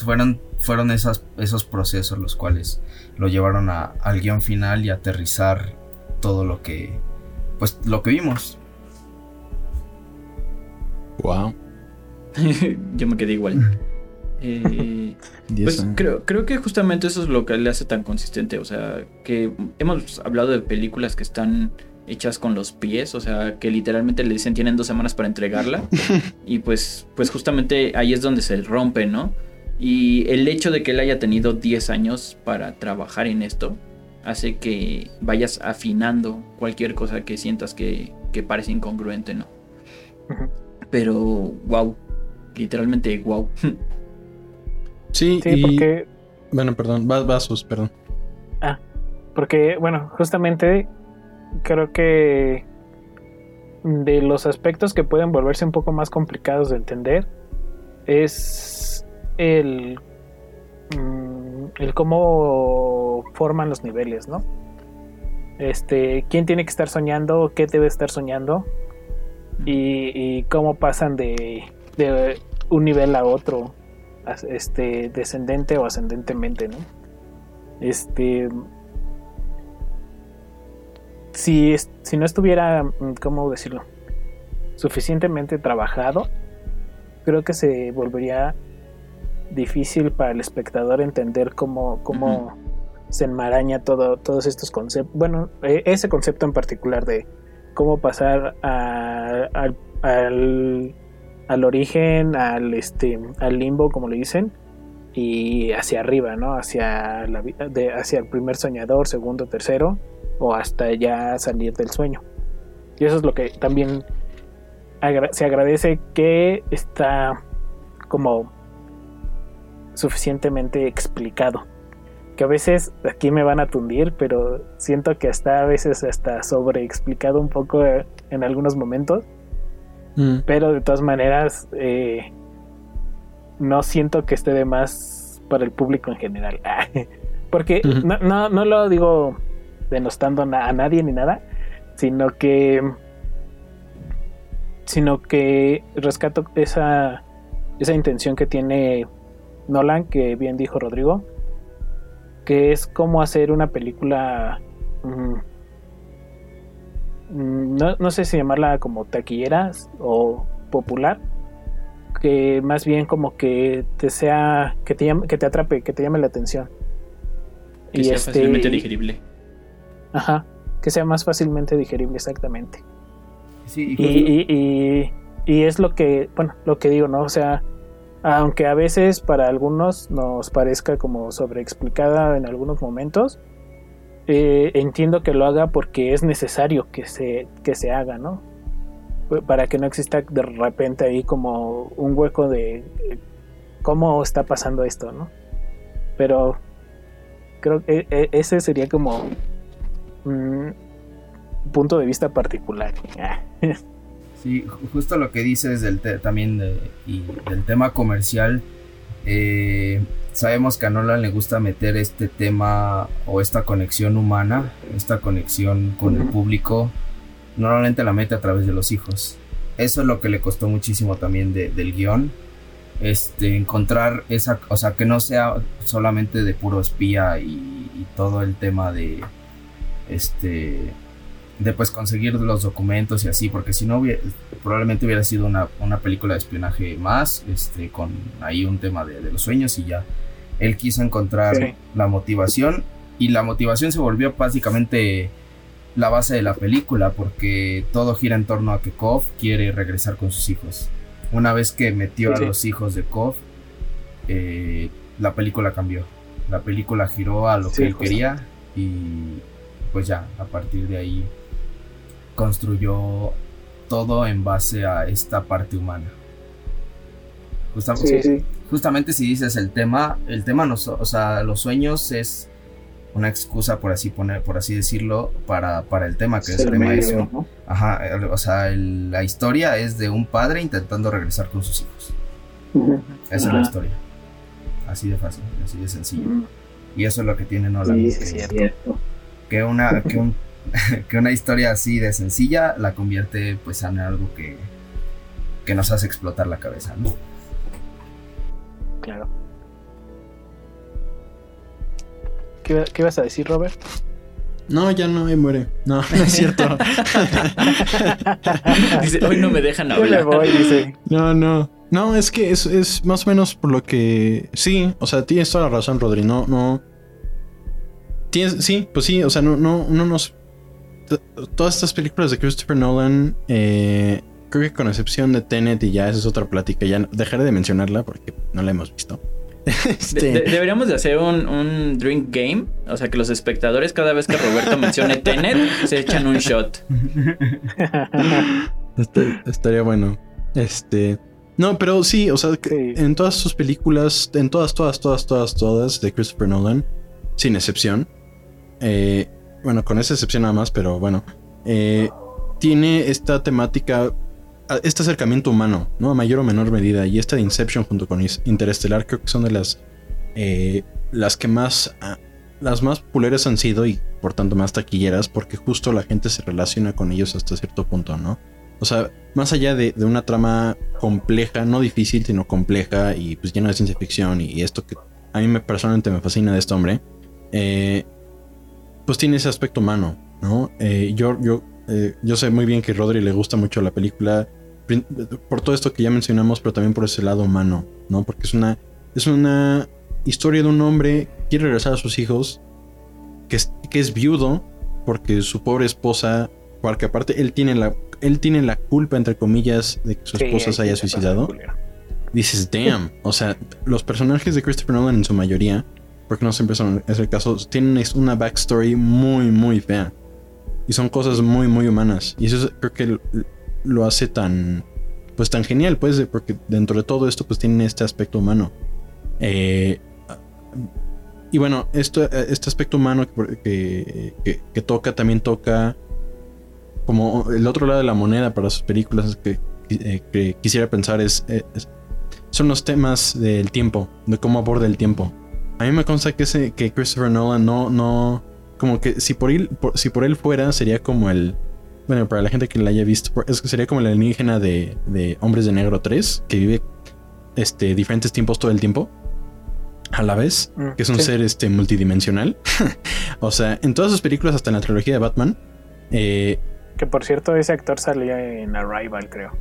fueron fueron esas, esos procesos los cuales lo llevaron a, al guion final y aterrizar todo lo que, pues, lo que vimos. Wow. Yo me quedé igual. Eh, pues creo, creo que justamente eso es lo que le hace tan consistente. O sea, que hemos hablado de películas que están hechas con los pies, o sea, que literalmente le dicen tienen dos semanas para entregarla. y pues, pues justamente ahí es donde se rompe, ¿no? Y el hecho de que él haya tenido 10 años para trabajar en esto hace que vayas afinando cualquier cosa que sientas que, que parece incongruente, ¿no? Pero, wow, literalmente wow. Sí, sí porque... Bueno, perdón, vasos, perdón. Ah, porque, bueno, justamente creo que de los aspectos que pueden volverse un poco más complicados de entender es el, mm, el cómo forman los niveles, ¿no? Este, quién tiene que estar soñando, qué debe estar soñando y, cómo pasan de, de, un nivel a otro, este, descendente o ascendentemente, ¿no? Este, si, si no estuviera, mm, ¿cómo decirlo? Suficientemente trabajado, creo que se volvería difícil para el espectador entender cómo, cómo se enmaraña todo, todos estos conceptos. Bueno, e, ese concepto en particular de cómo pasar al, al, origen, al, este, al limbo, como le dicen, y hacia arriba, ¿no? Hacia, la, de, hacia el primer soñador, segundo, tercero, o hasta ya salir del sueño. Y eso es lo que también se agradece que está como suficientemente explicado que a veces aquí me van a tundir, pero siento que está a veces hasta sobreexplicado un poco eh, en algunos momentos. Mm. Pero de todas maneras, eh, no siento que esté de más para el público en general. Porque no, no, no, lo digo denostando a nadie ni nada, sino que sino que rescato esa esa intención que tiene Nolan, que bien dijo Rodrigo, que es como hacer una película, mm, mm, no, sé si llamarla como taquillera o popular, que más bien como que te sea, que te, llame, que te atrape, que te llame la atención. Que sea este, fácilmente digerible. Ajá, que sea más fácilmente digerible, exactamente. Sí, y, y, y, es lo que, bueno, lo que digo, ¿no? O sea, aunque a veces para algunos nos parezca como sobreexplicada en algunos momentos, eh, entiendo que lo haga porque es necesario que se, que se haga, ¿no? Para que no exista de repente ahí como un hueco de cómo está pasando esto, ¿no? Pero creo que e, ese sería como un punto de vista particular. Sí, justo lo que dices del también y del tema comercial. Eh, sabemos que a Nolan le gusta meter este tema o esta conexión humana, esta conexión con el público. Normalmente la mete a través de los hijos. Eso es lo que le costó muchísimo también del guion. Este, encontrar esa, o sea, que no sea solamente de puro espía y, y todo el tema de, este, de pues conseguir los documentos y así, porque si no probablemente hubiera sido una, película de espionaje más, este, con ahí un tema de, los sueños y ya. Él quiso encontrar la motivación y la motivación se volvió básicamente la base de la película, porque todo gira en torno a que Kov quiere regresar con sus hijos. Una vez que metió a los hijos de Kov, eh, la película cambió. La película giró a lo que él quería y pues ya, a partir de ahí construyó todo en base a esta parte humana. Justamente, justamente si dices el tema, el tema, no, o sea, los sueños es una excusa, por así poner, por así decirlo, para, para el tema que es, el tema. Ajá, o sea, la historia es de un padre intentando regresar con sus hijos. Esa es la historia. Así de fácil, así de sencillo. Y eso es lo que tiene Nolan. Sí, es cierto. Que, una, que un que una historia así de sencilla la convierte pues en algo que, que nos hace explotar la cabeza, ¿no? Claro. ¿Qué, qué ibas a decir, Robert? No, ya no, ahí muere. No, no es cierto. dice, hoy no me dejan Yo hablar. me voy, dice. No, no. No, es que es, es más o menos por lo que. Sí, o sea, tienes toda la razón, Rodri. No, no. Tienes, sí, pues sí, o sea, no, no, no nos. Todas estas películas de Christopher Nolan, eh, creo que con excepción de Tenet y ya esa es otra plática, ya no- dejaré de mencionarla porque no la hemos visto. Este, De- de- deberíamos de hacer un, un drink game. O sea, que los espectadores, cada vez que Roberto mencione Tenet, se echan un shot. Este- estaría bueno. Este. No, pero sí, o sea, que Sí. en todas sus películas, en todas, todas, todas, todas, todas de Christopher Nolan, sin excepción. eh, bueno, con esa excepción nada más, pero bueno. eh, tiene esta temática, este acercamiento humano, ¿no? A mayor o menor medida. Y esta de Inception junto con Interestelar creo que son de las. eh, las que más. ah, las más populares han sido y por tanto más taquilleras, porque justo la gente se relaciona con ellos hasta cierto punto, ¿no? O sea, más allá de, de una trama compleja, no difícil, sino compleja y pues llena de ciencia ficción y, y esto que a mí me, personalmente me fascina de este hombre, eh, pues tiene ese aspecto humano, ¿no? Eh, yo, yo, eh, yo sé muy bien que a Rodri le gusta mucho la película por todo esto que ya mencionamos, pero también por ese lado humano, ¿no? Porque es una, es una historia de un hombre que quiere regresar a sus hijos, que es, que es viudo, porque su pobre esposa, porque aparte él tiene la, él tiene la culpa, entre comillas, de que su esposa se haya sí se pasa suicidado. Dices, damn. O sea, los personajes de Christopher Nolan en su mayoría, porque no siempre son, es el caso, tienen una backstory muy, muy fea. Y son cosas muy, muy humanas. Y eso es- creo que lo, hace tan, pues tan genial, pues, porque dentro de todo esto, pues tienen este aspecto humano. Eh, y bueno, esto, este aspecto humano que, que- toca, también toca como el otro lado de la moneda para sus películas que, eh, que quisiera pensar es- son los temas del tiempo, de cómo aborda el tiempo. A mí me consta que ese que Christopher Nolan no no como que si por él por- si por él fuera sería como el bueno, para la gente que la haya visto, es que sería como el alienígena de, de Hombres de Negro 3, que vive este, diferentes tiempos todo el tiempo a la vez, Mm, que es un sí. ser este, multidimensional. o sea, en todas sus películas, hasta en la trilogía de Batman, eh, Que por cierto, ese actor salía en Arrival, creo.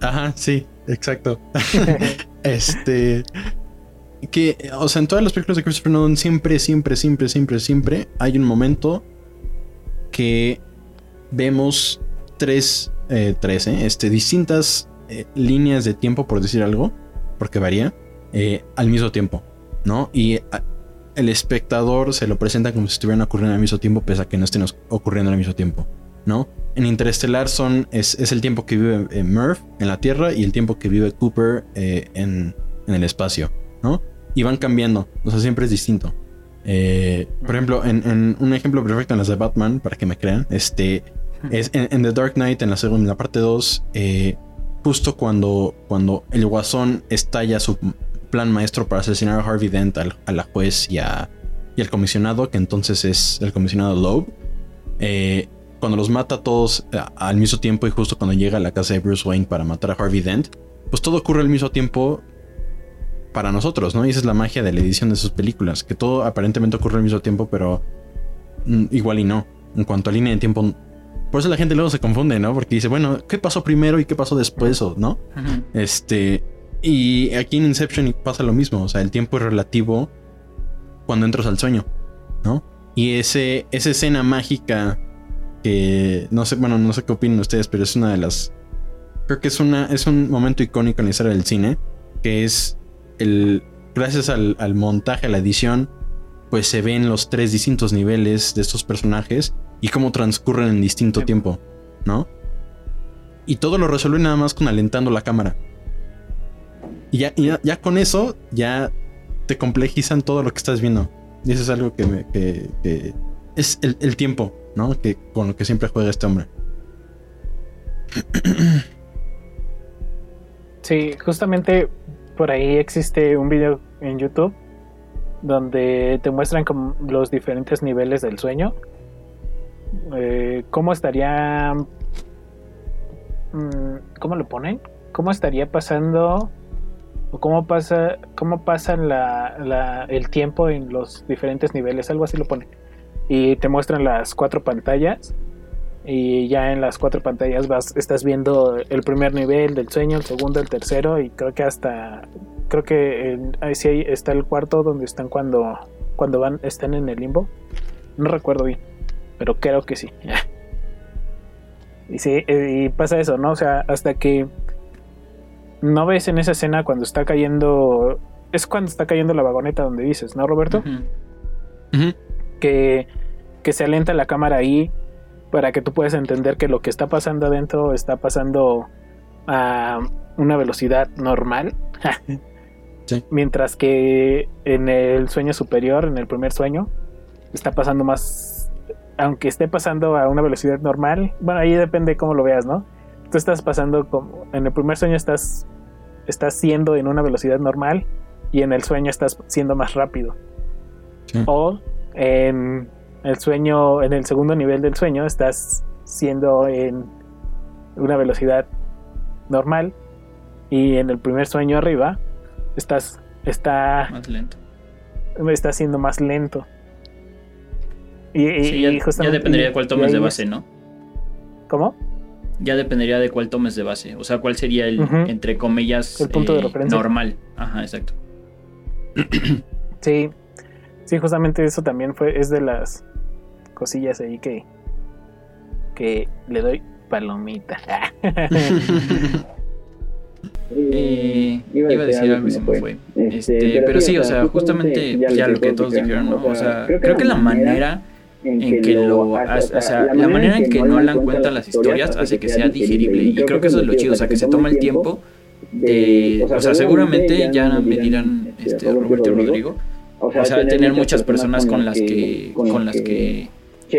Ajá, sí, exacto. este. Que, o sea, en todas las películas de Christopher Nolan, siempre, siempre, siempre, siempre, siempre hay un momento que vemos tres, eh, tres, eh, este, distintas eh, líneas de tiempo, por decir algo, porque varía, al mismo tiempo, ¿no? Y a- el espectador se lo presenta como si estuvieran ocurriendo al mismo tiempo, pese a que no estén ocurriendo al mismo tiempo, ¿no? En Interestelar son, es, es el tiempo que vive Murph en la Tierra y el tiempo que vive Cooper en, en el espacio, ¿no? Y van cambiando, o sea, siempre es distinto. Eh, por ejemplo, en, en un ejemplo perfecto en las de Batman, para que me crean, este, es en, en The Dark Knight, en la segunda, en la parte 2, eh, justo cuando, cuando el guasón estalla su plan maestro para asesinar a Harvey Dent, al- a la juez y, a- y al comisionado, que entonces es el comisionado Loeb, eh, cuando los mata a todos al mismo tiempo y justo cuando llega a la casa de Bruce Wayne para matar a Harvey Dent, pues todo ocurre al mismo tiempo para nosotros, ¿no? Y esa es la magia de la edición de sus películas, que todo aparentemente ocurre al mismo tiempo, pero mm, igual y no. En cuanto a línea de tiempo, por eso la gente luego se confunde, ¿no? Porque dice, bueno, ¿qué pasó primero y qué pasó después, o no? Este, y aquí en Inception pasa lo mismo, o sea, el tiempo es relativo cuando entras al sueño, ¿no? Y ese, esa escena mágica que no sé, bueno, no sé qué opinan ustedes, pero es una de las creo que es una es un momento icónico en la historia del cine, que es el gracias al, al montaje, a la edición, pues se ven los tres distintos niveles de estos personajes y cómo transcurren en distinto Sí. tiempo, ¿no? Y todo lo resuelve nada más con alentando la cámara. Y ya, ya, ya con eso, ya te complejizan todo lo que estás viendo. Y eso es algo que, me, que, que es el, el tiempo, ¿no? Que, con lo que siempre juega este hombre. Sí, justamente por ahí existe un video en YouTube donde te muestran los diferentes niveles del sueño. Eh, ¿Cómo estaría... mm, ¿Cómo lo ponen? ¿Cómo estaría pasando o cómo pasa, cómo la, el tiempo en los diferentes niveles, algo así lo pone. Y te muestran las cuatro pantallas y ya en las cuatro pantallas vas, estás viendo el primer nivel del sueño, el segundo, el tercero y creo que hasta, creo que ahí sí está el cuarto donde están cuando, cuando van, están en el limbo. No recuerdo bien, pero creo que sí. y sí, y pasa eso, ¿no? O sea, hasta que no ves en esa escena cuando está cayendo. Es cuando está cayendo la vagoneta donde dices, ¿no, Roberto? Que, que se alenta la cámara ahí para que tú puedas entender que lo que está pasando adentro está pasando a una velocidad normal. Mientras que en el sueño superior, en el primer sueño, está pasando más. Aunque esté pasando a una velocidad normal, bueno, ahí depende cómo lo veas, ¿no? tú estás pasando como en el primer sueño estás estás siendo en una velocidad normal y en el sueño estás siendo más rápido. O en el sueño, en el segundo nivel del sueño estás siendo en una velocidad normal y en el primer sueño arriba estás está más lento. Está siendo más lento. Y, ya, dependería de cuál tomes de base, ¿no? ¿Cómo? ya dependería de cuál tomes de base. O sea, cuál sería el, entre comillas, el punto de eh, referencia. Normal. Ajá, exacto. Sí, sí, justamente eso también fue, es de las cosillas ahí que, que le doy palomita. Eh, iba a decir algo y se me fue. Este, este pero sí, o sea, justamente ya lo que todos dijeron, ¿no? O sea, creo que la manera en que lo, o sea, la manera en que no dan cuenta las historias hace que sea digerible y creo que eso es lo chido, o sea, que se toma el tiempo de, o sea, seguramente ya me dirán este Roberto y Rodrigo, o sea, tener muchas personas con las que con las que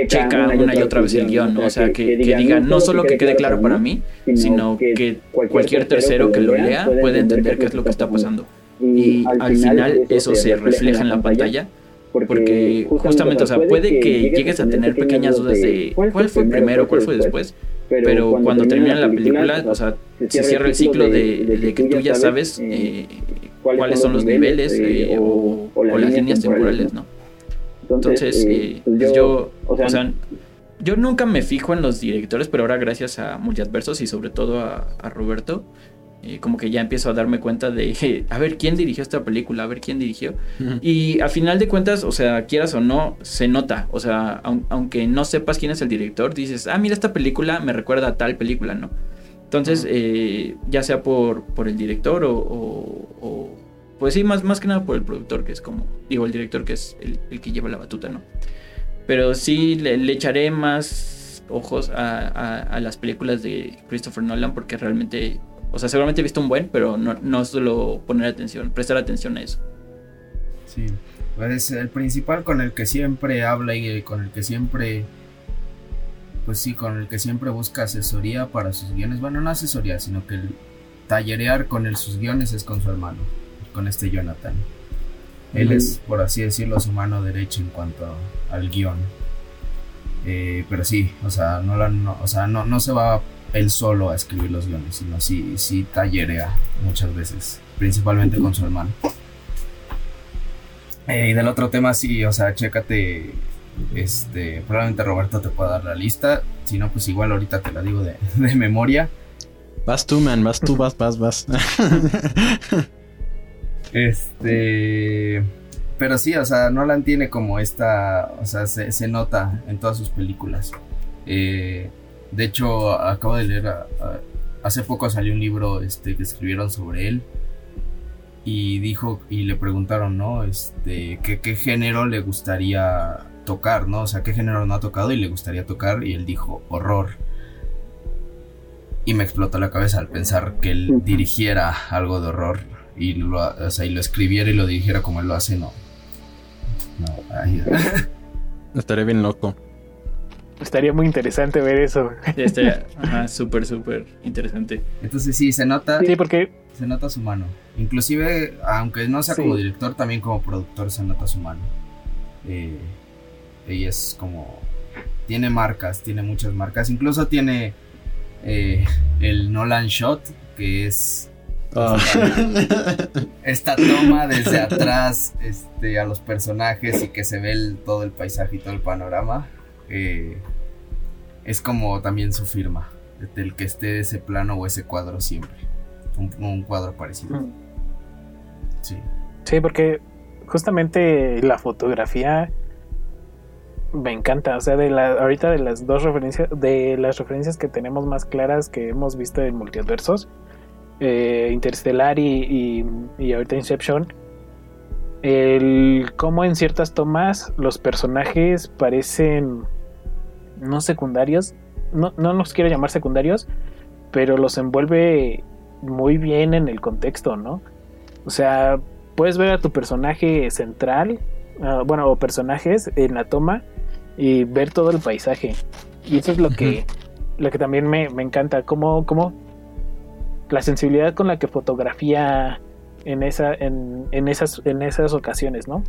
checa una y otra vez el guion, ¿no? O sea, que, que digan, no solo que quede claro para mí, sino que cualquier tercero que lo lea puede entender qué es lo que está pasando. Y al final eso se refleja en la pantalla porque, justamente, o sea, puede que llegues a tener pequeñas dudas de cuál fue primero, cuál fue después, pero cuando termina la película, o sea, se cierra el ciclo de, que tú ya sabes eh, cuáles son los niveles eh, o, las líneas temporales, ¿no? Entonces, eh, pues yo, o sea, yo nunca me fijo en los directores, pero ahora gracias a Multiadversos y sobre todo a, a Roberto, y como que ya empiezo a darme cuenta de, a ver, ¿quién dirigió esta película? A ver, ¿quién dirigió? Y a final de cuentas, o sea, quieras o no, se nota. O sea, aunque no sepas quién es el director, dices, ah, mira, esta película me recuerda a tal película, ¿no? Entonces, eh, ya sea por, por el director o, pues sí, más, más que nada por el productor, que es como, digo, el director que es el, que lleva la batuta, ¿no? Pero sí le, echaré más ojos a, a las películas de Christopher Nolan porque realmente o sea, seguramente he visto un buen, pero no, no solo poner atención, prestar atención a eso. Sí, pues el principal con el que siempre habla y con el que siempre, pues sí, con el que siempre busca asesoría para sus guiones. Bueno, no asesoría, sino que el tallerear con él sus guiones es con su hermano, con este Jonathan. Él es, por así decirlo, su mano derecha en cuanto al guion. Eh, pero sí, o sea, no, no, o sea, no, no se va él solo a escribir los guiones, sino sí, sí tallerea muchas veces, principalmente con su hermano. Eh, y del otro tema, sí, o sea, chécate, este, probablemente Roberto te pueda dar la lista, si no, pues igual ahorita te la digo de, de memoria. Vas tú, man, vas tú, vas, vas, vas. este... Pero sí, o sea, Nolan tiene como esta, o sea, se, se nota en todas sus películas. Eh, de hecho, acabo de leer, hace poco salió un libro este, que escribieron sobre él y dijo y le preguntaron, ¿no? Este, ¿qué, género le gustaría tocar, ¿no? O sea, ¿qué género no ha tocado y le gustaría tocar? Y él dijo, horror. Y me explotó la cabeza al pensar que él dirigiera algo de horror y lo, o sea, y lo escribiera y lo dirigiera como él lo hace, no. No, Estaré bien loco. Estaría muy interesante ver eso. estaría, ajá, súper, súper interesante. Entonces sí, se nota. Sí, porque... Se nota su mano. Inclusive, aunque no sea como director, también como productor se nota su mano. Eh, ella es como... Tiene marcas, tiene muchas marcas. Incluso tiene eh, el Nolan Shot, que es Ah. Esta toma desde atrás este, a los personajes y que se ve todo el paisaje y todo el panorama eh, es como también su firma, del que esté ese plano o ese cuadro siempre. Un, cuadro parecido. Mm. Sí. Sí, porque justamente la fotografía me encanta. O sea, de la, ahorita de las dos referencias, de las referencias que tenemos más claras que hemos visto en multiversos, eh, Interstellar y, y, ahorita Inception, el cómo en ciertas tomas los personajes parecen no secundarios, no, no los quiero llamar secundarios, pero los envuelve muy bien en el contexto, ¿no? O sea, puedes ver a tu personaje central, ah, bueno, o personajes en la toma y ver todo el paisaje. Y eso es lo que, lo que también me, encanta, como, como la sensibilidad con la que fotografía en, esa, en, en, esas, en esas ocasiones, ¿no?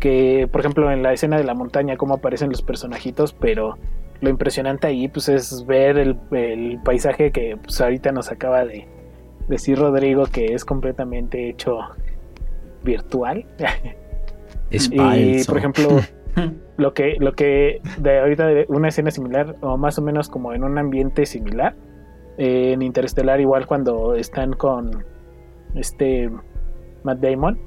Que, por ejemplo, en la escena de la montaña, cómo aparecen los personajitos, pero lo impresionante ahí, pues, es ver el, el paisaje que, pues, ahorita nos acaba de decir Rodrigo, que es completamente hecho virtual. y, por ejemplo, lo que, lo que de ahorita de una escena similar, o más o menos como en un ambiente similar, en Interestelar igual cuando están con este Matt Damon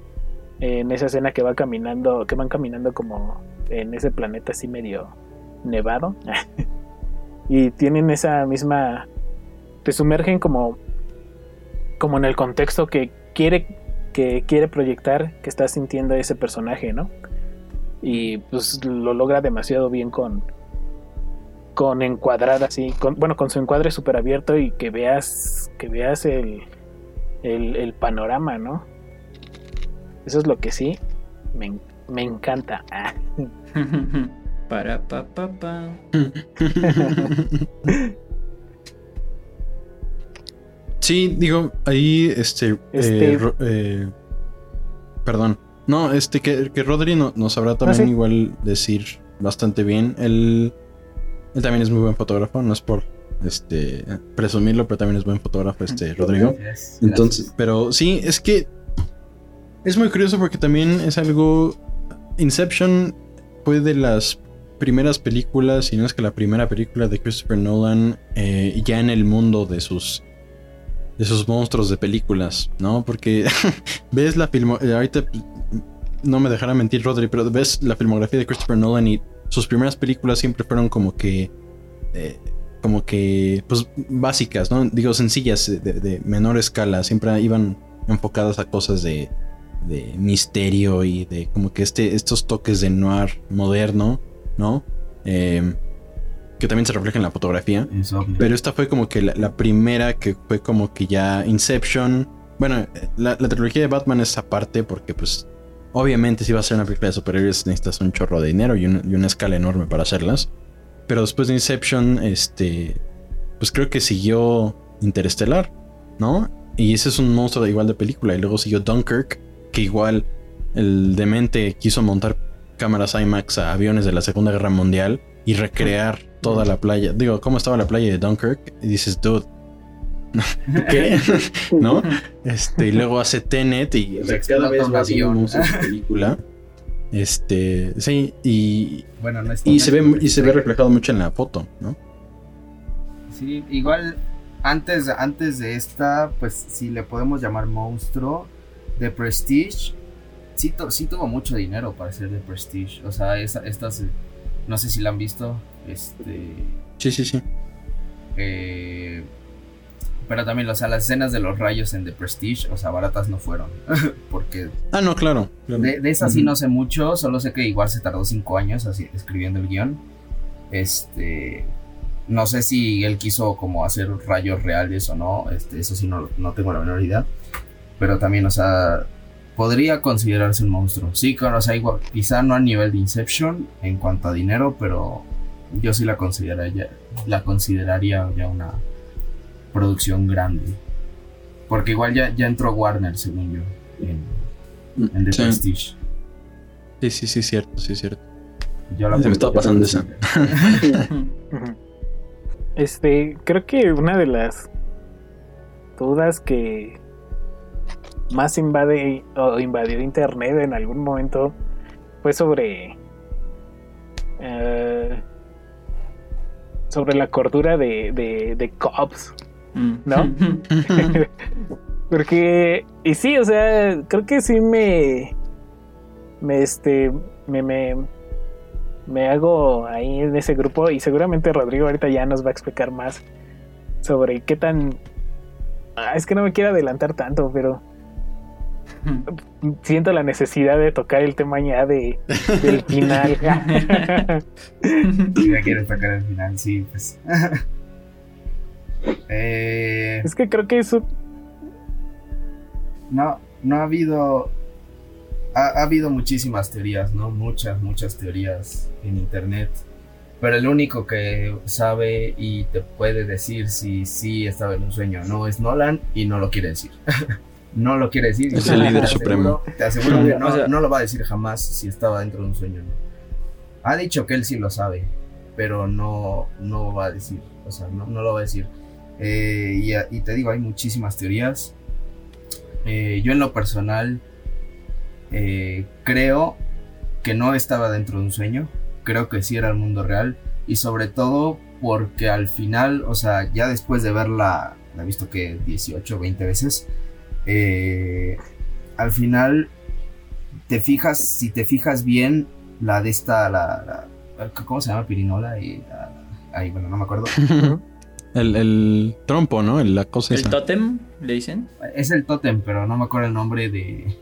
en esa escena que va caminando que van caminando como en ese planeta así medio nevado y tienen esa misma te sumergen como como en el contexto que quiere que quiere proyectar que está sintiendo ese personaje no y pues lo logra demasiado bien con con encuadrar así, con, bueno, con su encuadre súper abierto y que veas, que veas el, el, panorama, ¿no? Eso es lo que sí me, me encanta. Para pa pa pa. sí, digo, ahí este, este... Eh, eh, perdón. No, este que, que Rodri no, nos sabrá también ah, igual decir bastante bien. El él también es muy buen fotógrafo, no es por este presumirlo, pero también es buen fotógrafo este Rodrigo. Entonces, pero sí, es que es muy curioso porque también es algo Inception fue de las primeras películas, y no es que la primera película de Christopher Nolan eh, ya en el mundo de sus de sus monstruos de películas, ¿no? Porque ves la filmografía, ahorita no me dejará mentir Rodri, pero ves la filmografía de Christopher Nolan y sus primeras películas siempre fueron como que. Eh, como que. Pues básicas, ¿no? Digo, sencillas, de, menor escala. Siempre iban enfocadas a cosas de. de misterio y de como que este, estos toques de noir moderno, ¿no? Em, que también se refleja en la fotografía. Pero esta fue como que la, primera que fue como que ya Inception. Bueno, la, la, trilogía de Batman es aparte porque pues Obviamente, si vas a ser una película de superhéroes, necesitas un chorro de dinero y, una escala enorme para hacerlas. Pero después de Inception, este. Pues creo que siguió Interestelar, ¿no? Y ese es un monstruo igual de película. Y luego siguió Dunkirk, que igual el demente quiso montar cámaras IMAX a aviones de la Segunda Guerra Mundial y recrear toda la playa. Digo, ¿cómo estaba la playa de Dunkirk? Y dices, dude, ¿Qué? ¿No? Este, y luego hace Tenet y cada vez haciendo su película. Este, sí, y, bueno, y se ve y se ve reflejado mucho en la foto, ¿no? Sí, igual antes, antes de esta, pues si le podemos llamar monstruo de Prestige, sí, sí tuvo mucho dinero para ser de Prestige. O sea, estas, no sé si la han visto. Este. Sí, sí, sí. Eh, pero también, o sea, las escenas de los rayos en The Prestige, o sea, baratas no fueron. porque. Ah, no, claro. De, de esa sí no sé mucho, solo sé que igual se tardó cinco años así, escribiendo el guion. Este. No sé si él quiso como hacer rayos reales o no, este, eso sí no, no tengo la menor idea. Pero también, o sea, podría considerarse un monstruo. Sí, claro, o sea, igual, quizá no a nivel de Inception en cuanto a dinero, pero yo sí la consideraría, la consideraría ya una, producción grande. Porque igual ya, ya entró Warner, según yo, en, en The sí. Prestige. Sí, sí, sí, cierto, sí, cierto. Yo la Se me estaba pasando esa. este, creo que una de las dudas que más invade o invadió internet en algún momento fue sobre eh, sobre la cordura de, de, de Cops, Mm. ¿No? Porque, y sí, o sea, creo que sí me, me, este, me, me, me hago ahí en ese grupo y seguramente Rodrigo ahorita ya nos va a explicar más sobre qué tan... Ah, es que no me quiero adelantar tanto, pero siento la necesidad de tocar el tema ya de, del final. Ya quieres tocar el final, sí, pues. Eh, es que creo que eso no, no ha habido. Ha, ha habido muchísimas teorías, ¿no? Muchas, muchas teorías en internet. Pero el único que sabe y te puede decir si sí estaba en un sueño o no es Nolan y no lo quiere decir. no lo quiere decir. Es el te líder aseguro- supremo. Te aseguro que no, O sea- no lo va a decir jamás si estaba dentro de un sueño o no. Ha dicho que él sí lo sabe, pero no, no va a decir. O sea, no, no lo va a decir. Eh, y, te digo, hay muchísimas teorías. Eh, yo en lo personal eh, creo que no estaba dentro de un sueño. Creo que sí era el mundo real. Y sobre todo porque al final, o sea, ya después de verla, la he visto que 18 o 20 veces, al final te fijas, si te fijas bien, la de esta, la, ¿cómo se llama? Pirinola y ay, bueno, no me acuerdo. El, el trompo, ¿no? El- La cosa ¿El esa. tótem? ¿Le dicen? Es el tótem, pero no me acuerdo el nombre de.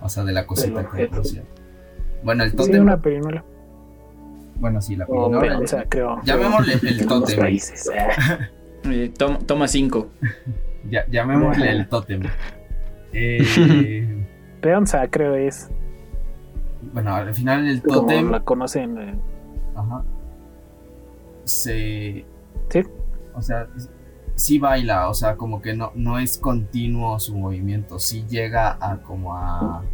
O sea, de la cosita que. Bueno, el sí, tótem. una perinola. Bueno, sí, la O pirinola. peonza, creo. Llamémosle el tótem. países. Eh, tom- toma 5. Ya- llamémosle el tótem. Eh, Peonza, creo es. bueno, al final el Como tótem. la conocen. eh, Ajá. Se. Sí. O sea, sí baila, o sea, como que no, no es continuo su movimiento, sí llega a como a,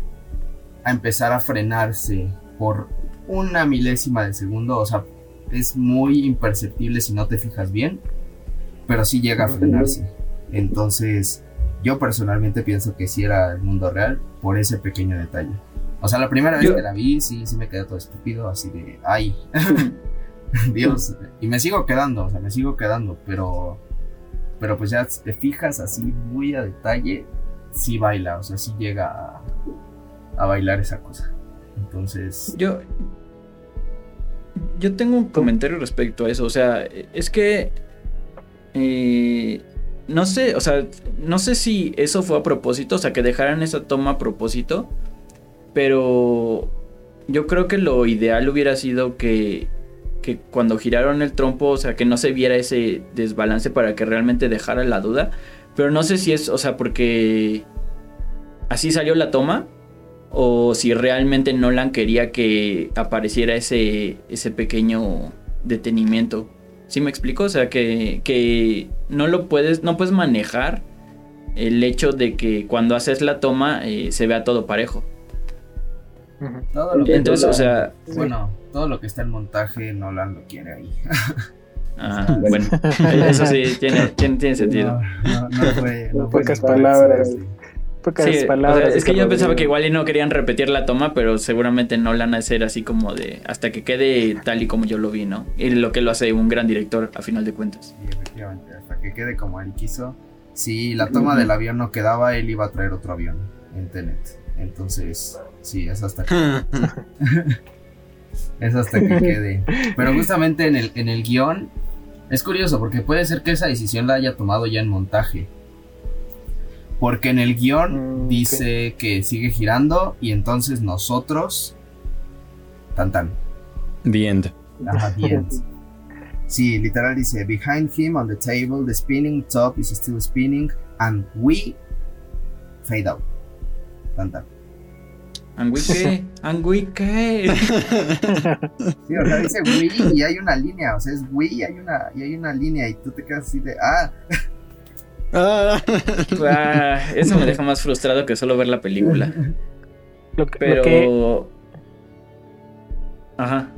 a empezar a frenarse por una milésima de segundo, o sea, es muy imperceptible si no te fijas bien, pero sí llega a frenarse. Entonces, yo personalmente pienso que sí era el mundo real por ese pequeño detalle. O sea, la primera vez Yo- que la vi, sí, sí me quedé todo estúpido, así de, ay, Dios, y me sigo quedando, o sea, me sigo quedando, pero, pero pues ya te fijas así muy a detalle, sí baila, o sea, sí llega a, a bailar esa cosa. Entonces, Yo. Yo tengo un comentario respecto a eso. O sea, es que. eh, no sé, o sea, no sé si eso fue a propósito, o sea, que dejaran esa toma a propósito. Pero. Yo creo que lo ideal hubiera sido que. Que cuando giraron el trompo, o sea, que no se viera ese desbalance para que realmente dejara la duda. Pero no sé si es, o sea, porque. Así salió la toma o si realmente Nolan quería que apareciera ese, ese pequeño detenimiento. ¿Sí me explico? O sea, que, que no lo puedes, no puedes manejar el hecho de que cuando haces la toma eh, se vea todo parejo. lo que Entonces, o sea, bueno, todo lo que está en montaje, Nolan lo quiere ahí. ah, bueno, eso sí tiene, tiene, tiene sentido. No, no, no fue, no fue Pocas palabras. Pocas Sí, o sea, palabras. es que yo pensaba que igual y no querían repetir la toma, pero seguramente no la van a hacer así como de hasta que quede tal y como yo lo vi, ¿no? Y lo que lo hace un gran director a final de cuentas. Sí, efectivamente, hasta que quede como él quiso. Si la toma del avión no quedaba, él iba a traer otro avión en Tenet. Entonces, sí, es hasta que, es hasta que quede. Pero justamente en el, en el guion, es curioso porque puede ser que esa decisión la haya tomado ya en montaje. Porque en el guion Mm, dice que sigue girando y entonces nosotros... Tan tan. The end. Ajá, the end. Sí, literal dice, behind him on the table, the spinning top is still spinning, and we fade out. Tan, tan. ¿And we qué? ¿And we qué? Sí, o sea, dice we y hay una línea, o sea, es we y hay una, y hay una línea y tú te quedas así de, ah, Ah. Ah, eso me deja más frustrado que solo ver la película. Lo, que- lo Pero. que. Ajá.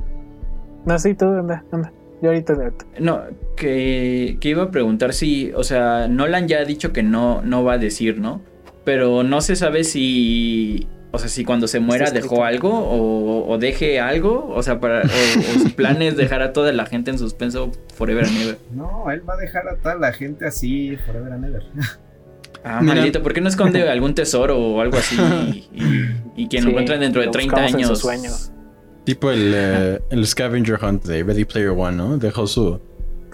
No, sí, tú, anda, anda. Yo ahorita. No, que, que iba a preguntar si. O sea, Nolan ya ha dicho que no, no va a decir, ¿no? pero no se sabe si o sea, si cuando se muera dejó algo o, deje algo, o sea, para, o, su plan es dejar a toda la gente en suspenso forever and ever. No, él va a dejar a toda la gente así forever and ever. Ah, maldito, ¿por qué no esconde algún tesoro o algo así y, quien lo encuentra dentro de 30 años? Tipo el, eh, el scavenger hunt de Ready Player One, ¿no? Dejó su,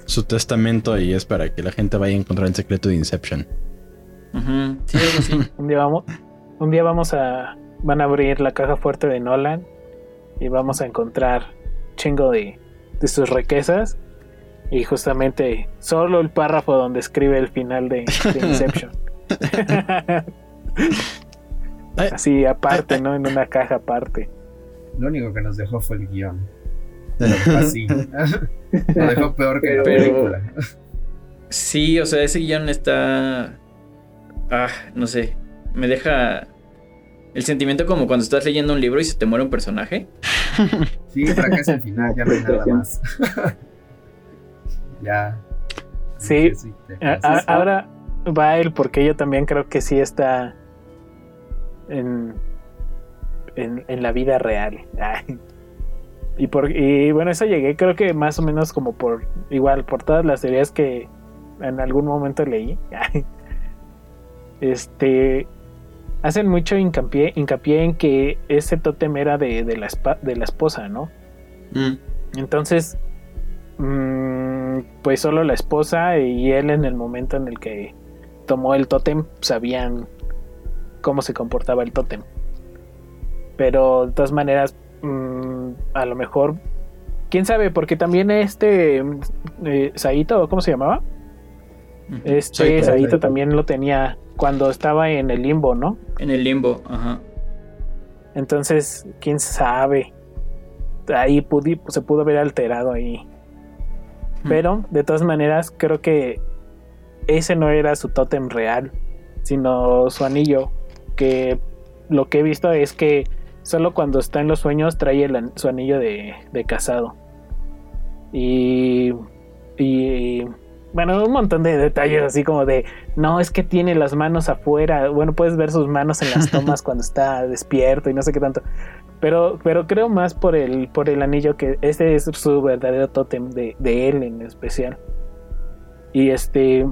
su testamento y es para que la gente vaya a encontrar el secreto de Inception. Sí, algo así. un día vamos, un día vamos a van a abrir la caja fuerte de Nolan y vamos a encontrar chingo de, de sus riquezas y justamente solo el párrafo donde escribe el final de, Inception. Así aparte, ¿no? En una caja aparte. Lo único que nos dejó fue el guion. Así. Lo dejó peor que la película. Sí, o sea, ese guion está. Ah, no sé. Me deja el sentimiento como cuando estás leyendo un libro y se te muere un personaje. Sí, fracasa al final, ya no hay nada más. ya. Sí, ahora va él porque yo también creo que sí está en, en, la vida real. Y, por, y bueno, eso llegué creo que más o menos como por, igual, por todas las teorías que en algún momento leí. Este, hacen mucho hincapié, hincapié en que ese tótem era de, de, la, de la esposa, ¿no? Mm. Entonces, mm, pues solo la esposa y él en el momento en el que tomó el tótem sabían cómo se comportaba el tótem. Pero de todas maneras, mm, a lo mejor, quién sabe, porque también este eh, Saito, ¿cómo se llamaba? Este Saito también lo tenía cuando estaba en el limbo, ¿no? En el limbo, ajá. Entonces, quién sabe. Ahí se pudo haber alterado ahí. Pero, de todas maneras, creo que ese no era su tótem real, sino su anillo. Que lo que he visto es que solo cuando está en los sueños trae su anillo de, de casado. Y, y bueno, un montón de detalles así como de, no, es que tiene las manos afuera, bueno, puedes ver sus manos en las tomas cuando está despierto y no sé qué tanto. Pero, pero creo más por el, por el anillo que ese es su verdadero tótem de, de él en especial. Y este,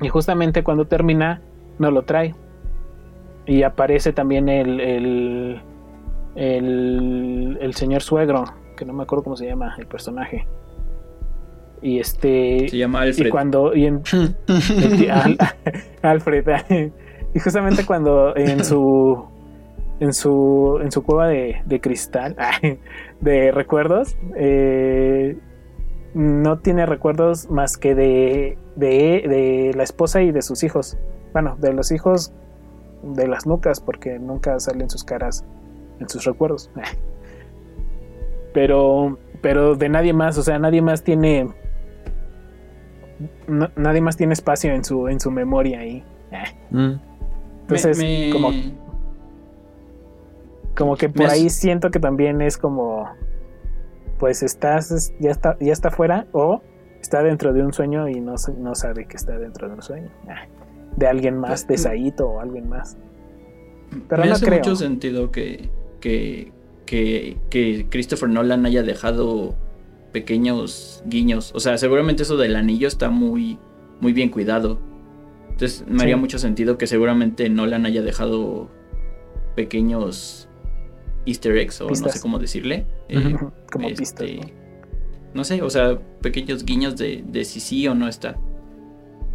y justamente cuando termina, no lo trae. Y aparece también el, el, el, el señor suegro, que no me acuerdo cómo se llama el personaje y este se llama Alfred. y cuando y en, Alfred y justamente cuando en su en su en su cueva de, de cristal de recuerdos eh, no tiene recuerdos más que de, de, de la esposa y de sus hijos. Bueno de los hijos de las nucas porque nunca salen sus caras en sus recuerdos. Pero pero de nadie más o sea nadie más tiene nadie más tiene espacio en su, en su memoria ahí. Mm. Entonces, como. Como que por ahí siento que también es como. Pues estás. Ya está, ya está fuera. O está dentro de un sueño y no, no sabe que está dentro de un sueño. De alguien más, de Saito o alguien más. Pero me no hace mucho sentido que, que, que, que Christopher Nolan haya dejado pequeños guiños. O sea, seguramente eso del anillo está muy, muy bien cuidado. Entonces me haría mucho sentido que seguramente Nolan haya dejado pequeños easter eggs o no sé cómo decirle. Eh, como este, ¿no? sé, o sea, pequeños guiños de, de si sí o no está.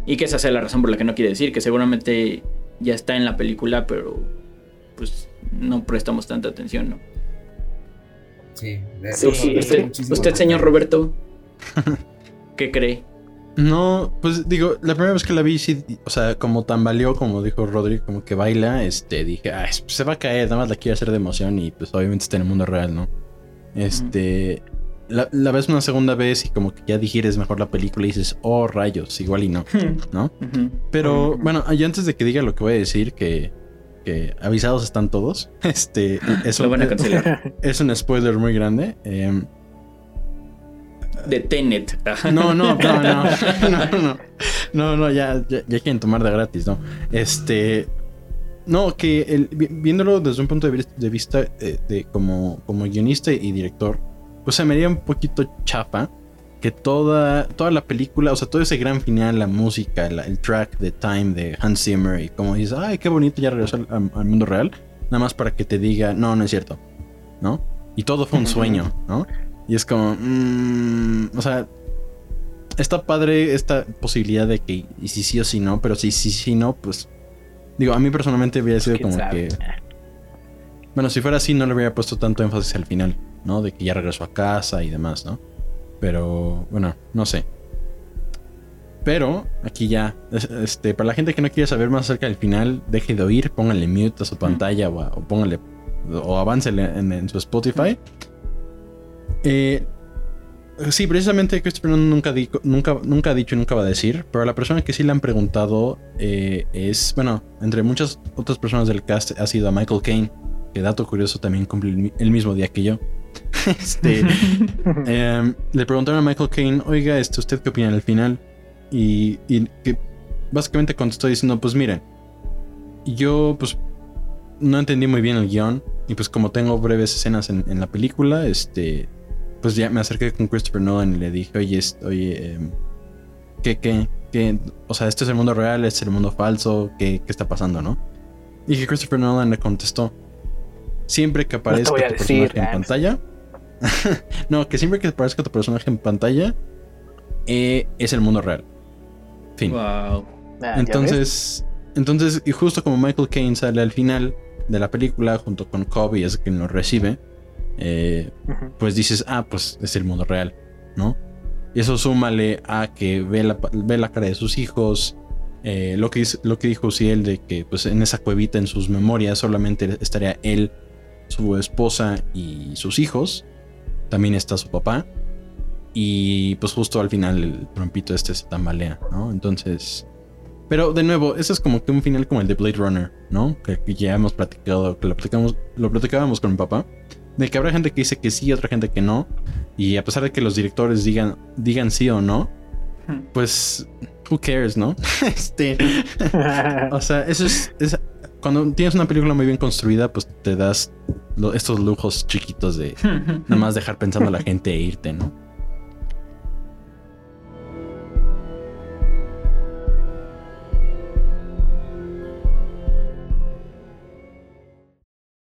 Y que esa sea la razón por la que no quiere decir, que seguramente ya está en la película, pero pues no prestamos tanta atención, ¿no? Sí, usted, señor Roberto, ¿qué cree? No, pues digo, la primera vez que la vi, sí, o sea, como tambaleó, como dijo Rodri, como que baila, este, dije, ah, se va a caer, nada más la quiero hacer de emoción y pues obviamente está en el mundo real, ¿no? Este, la, ves una segunda vez y como que ya digieres mejor la película y dices, oh rayos, igual y no, ¿no? Pero bueno, y antes de que diga lo que voy a decir, que que avisados están todos. Este, es, un, es un spoiler muy grande. Em, de Tenet. No, no, no, no, no, no, no, ya, ya, quieren tomar de gratis, ¿no? Este, no, que el, viéndolo desde un punto de vista, eh, de, como, como guionista y director, pues se me haría un poquito chapa que toda, toda la película, o sea, todo ese gran final, la música, el track de Time de Hans Zimmer y como dices, ay, qué bonito, ya regresó al, mundo real, nada más para que te diga, no, no es cierto, ¿no? Y todo fue un sueño, ¿no? Y es como, mm, o sea, está padre esta posibilidad de que, y si sí o si no, pero si sí, si, no, pues, digo, a mí personalmente hubiera sido como que... Bueno, si fuera así, no le hubiera puesto tanto énfasis al final, ¿no? De que ya regresó a casa y demás, ¿no? Pero bueno, no sé. Pero aquí ya, este, para la gente que no quiere saber más acerca del final, deje de oír, póngale mute a su pantalla o, o póngale o avance en, su Spotify. Eh, sí, precisamente Christopher nunca, nunca, nunca ha dicho y nunca va a decir, pero la persona que sí le han preguntado eh, es, bueno, entre muchas otras personas del cast ha sido a Michael Caine, que dato curioso también cumple el mismo día que yo. este, em, le preguntaron a Michael Caine, oiga, este, ¿usted qué opina al final? Y, que básicamente contestó diciendo, pues miren, yo pues no entendí muy bien el guion y pues como tengo breves escenas en, la película, este, pues ya me acerqué con Christopher Nolan y le dije, oye, oye, em, ¿qué, qué, qué, o sea, este es el mundo real, este es el mundo falso, ¿qué, qué está pasando, no? Y que Christopher Nolan le contestó, siempre que aparezca tu personaje en pantalla, no, que siempre que aparezca tu personaje en pantalla, eh, es el mundo real. Fin. Wow. Ah, entonces, entonces, y justo como Michael Caine sale al final de la película junto con Kobe, es quien lo recibe, eh, pues dices, ah, pues es el mundo real, ¿no? Y eso súmale a que ve la, ve la cara de sus hijos, eh, lo, que, lo que dijo Ciel de que pues en esa cuevita en sus memorias solamente estaría él, su esposa y sus hijos también está su papá. Y pues justo al final el trompito este se tambalea, ¿no? Entonces... Pero de nuevo, ese es como que un final como el de Blade Runner, ¿no? Que, ya hemos platicado, que lo, platicamos, lo platicábamos con mi papá. De que habrá gente que dice que sí, otra gente que no. Y a pesar de que los directores digan, digan sí o no, pues, who cares, ¿no? este. o sea, eso es, Cuando tienes una película muy bien construida, pues te das estos lujos chiquitos de nada más dejar pensando a la gente e irte, ¿no?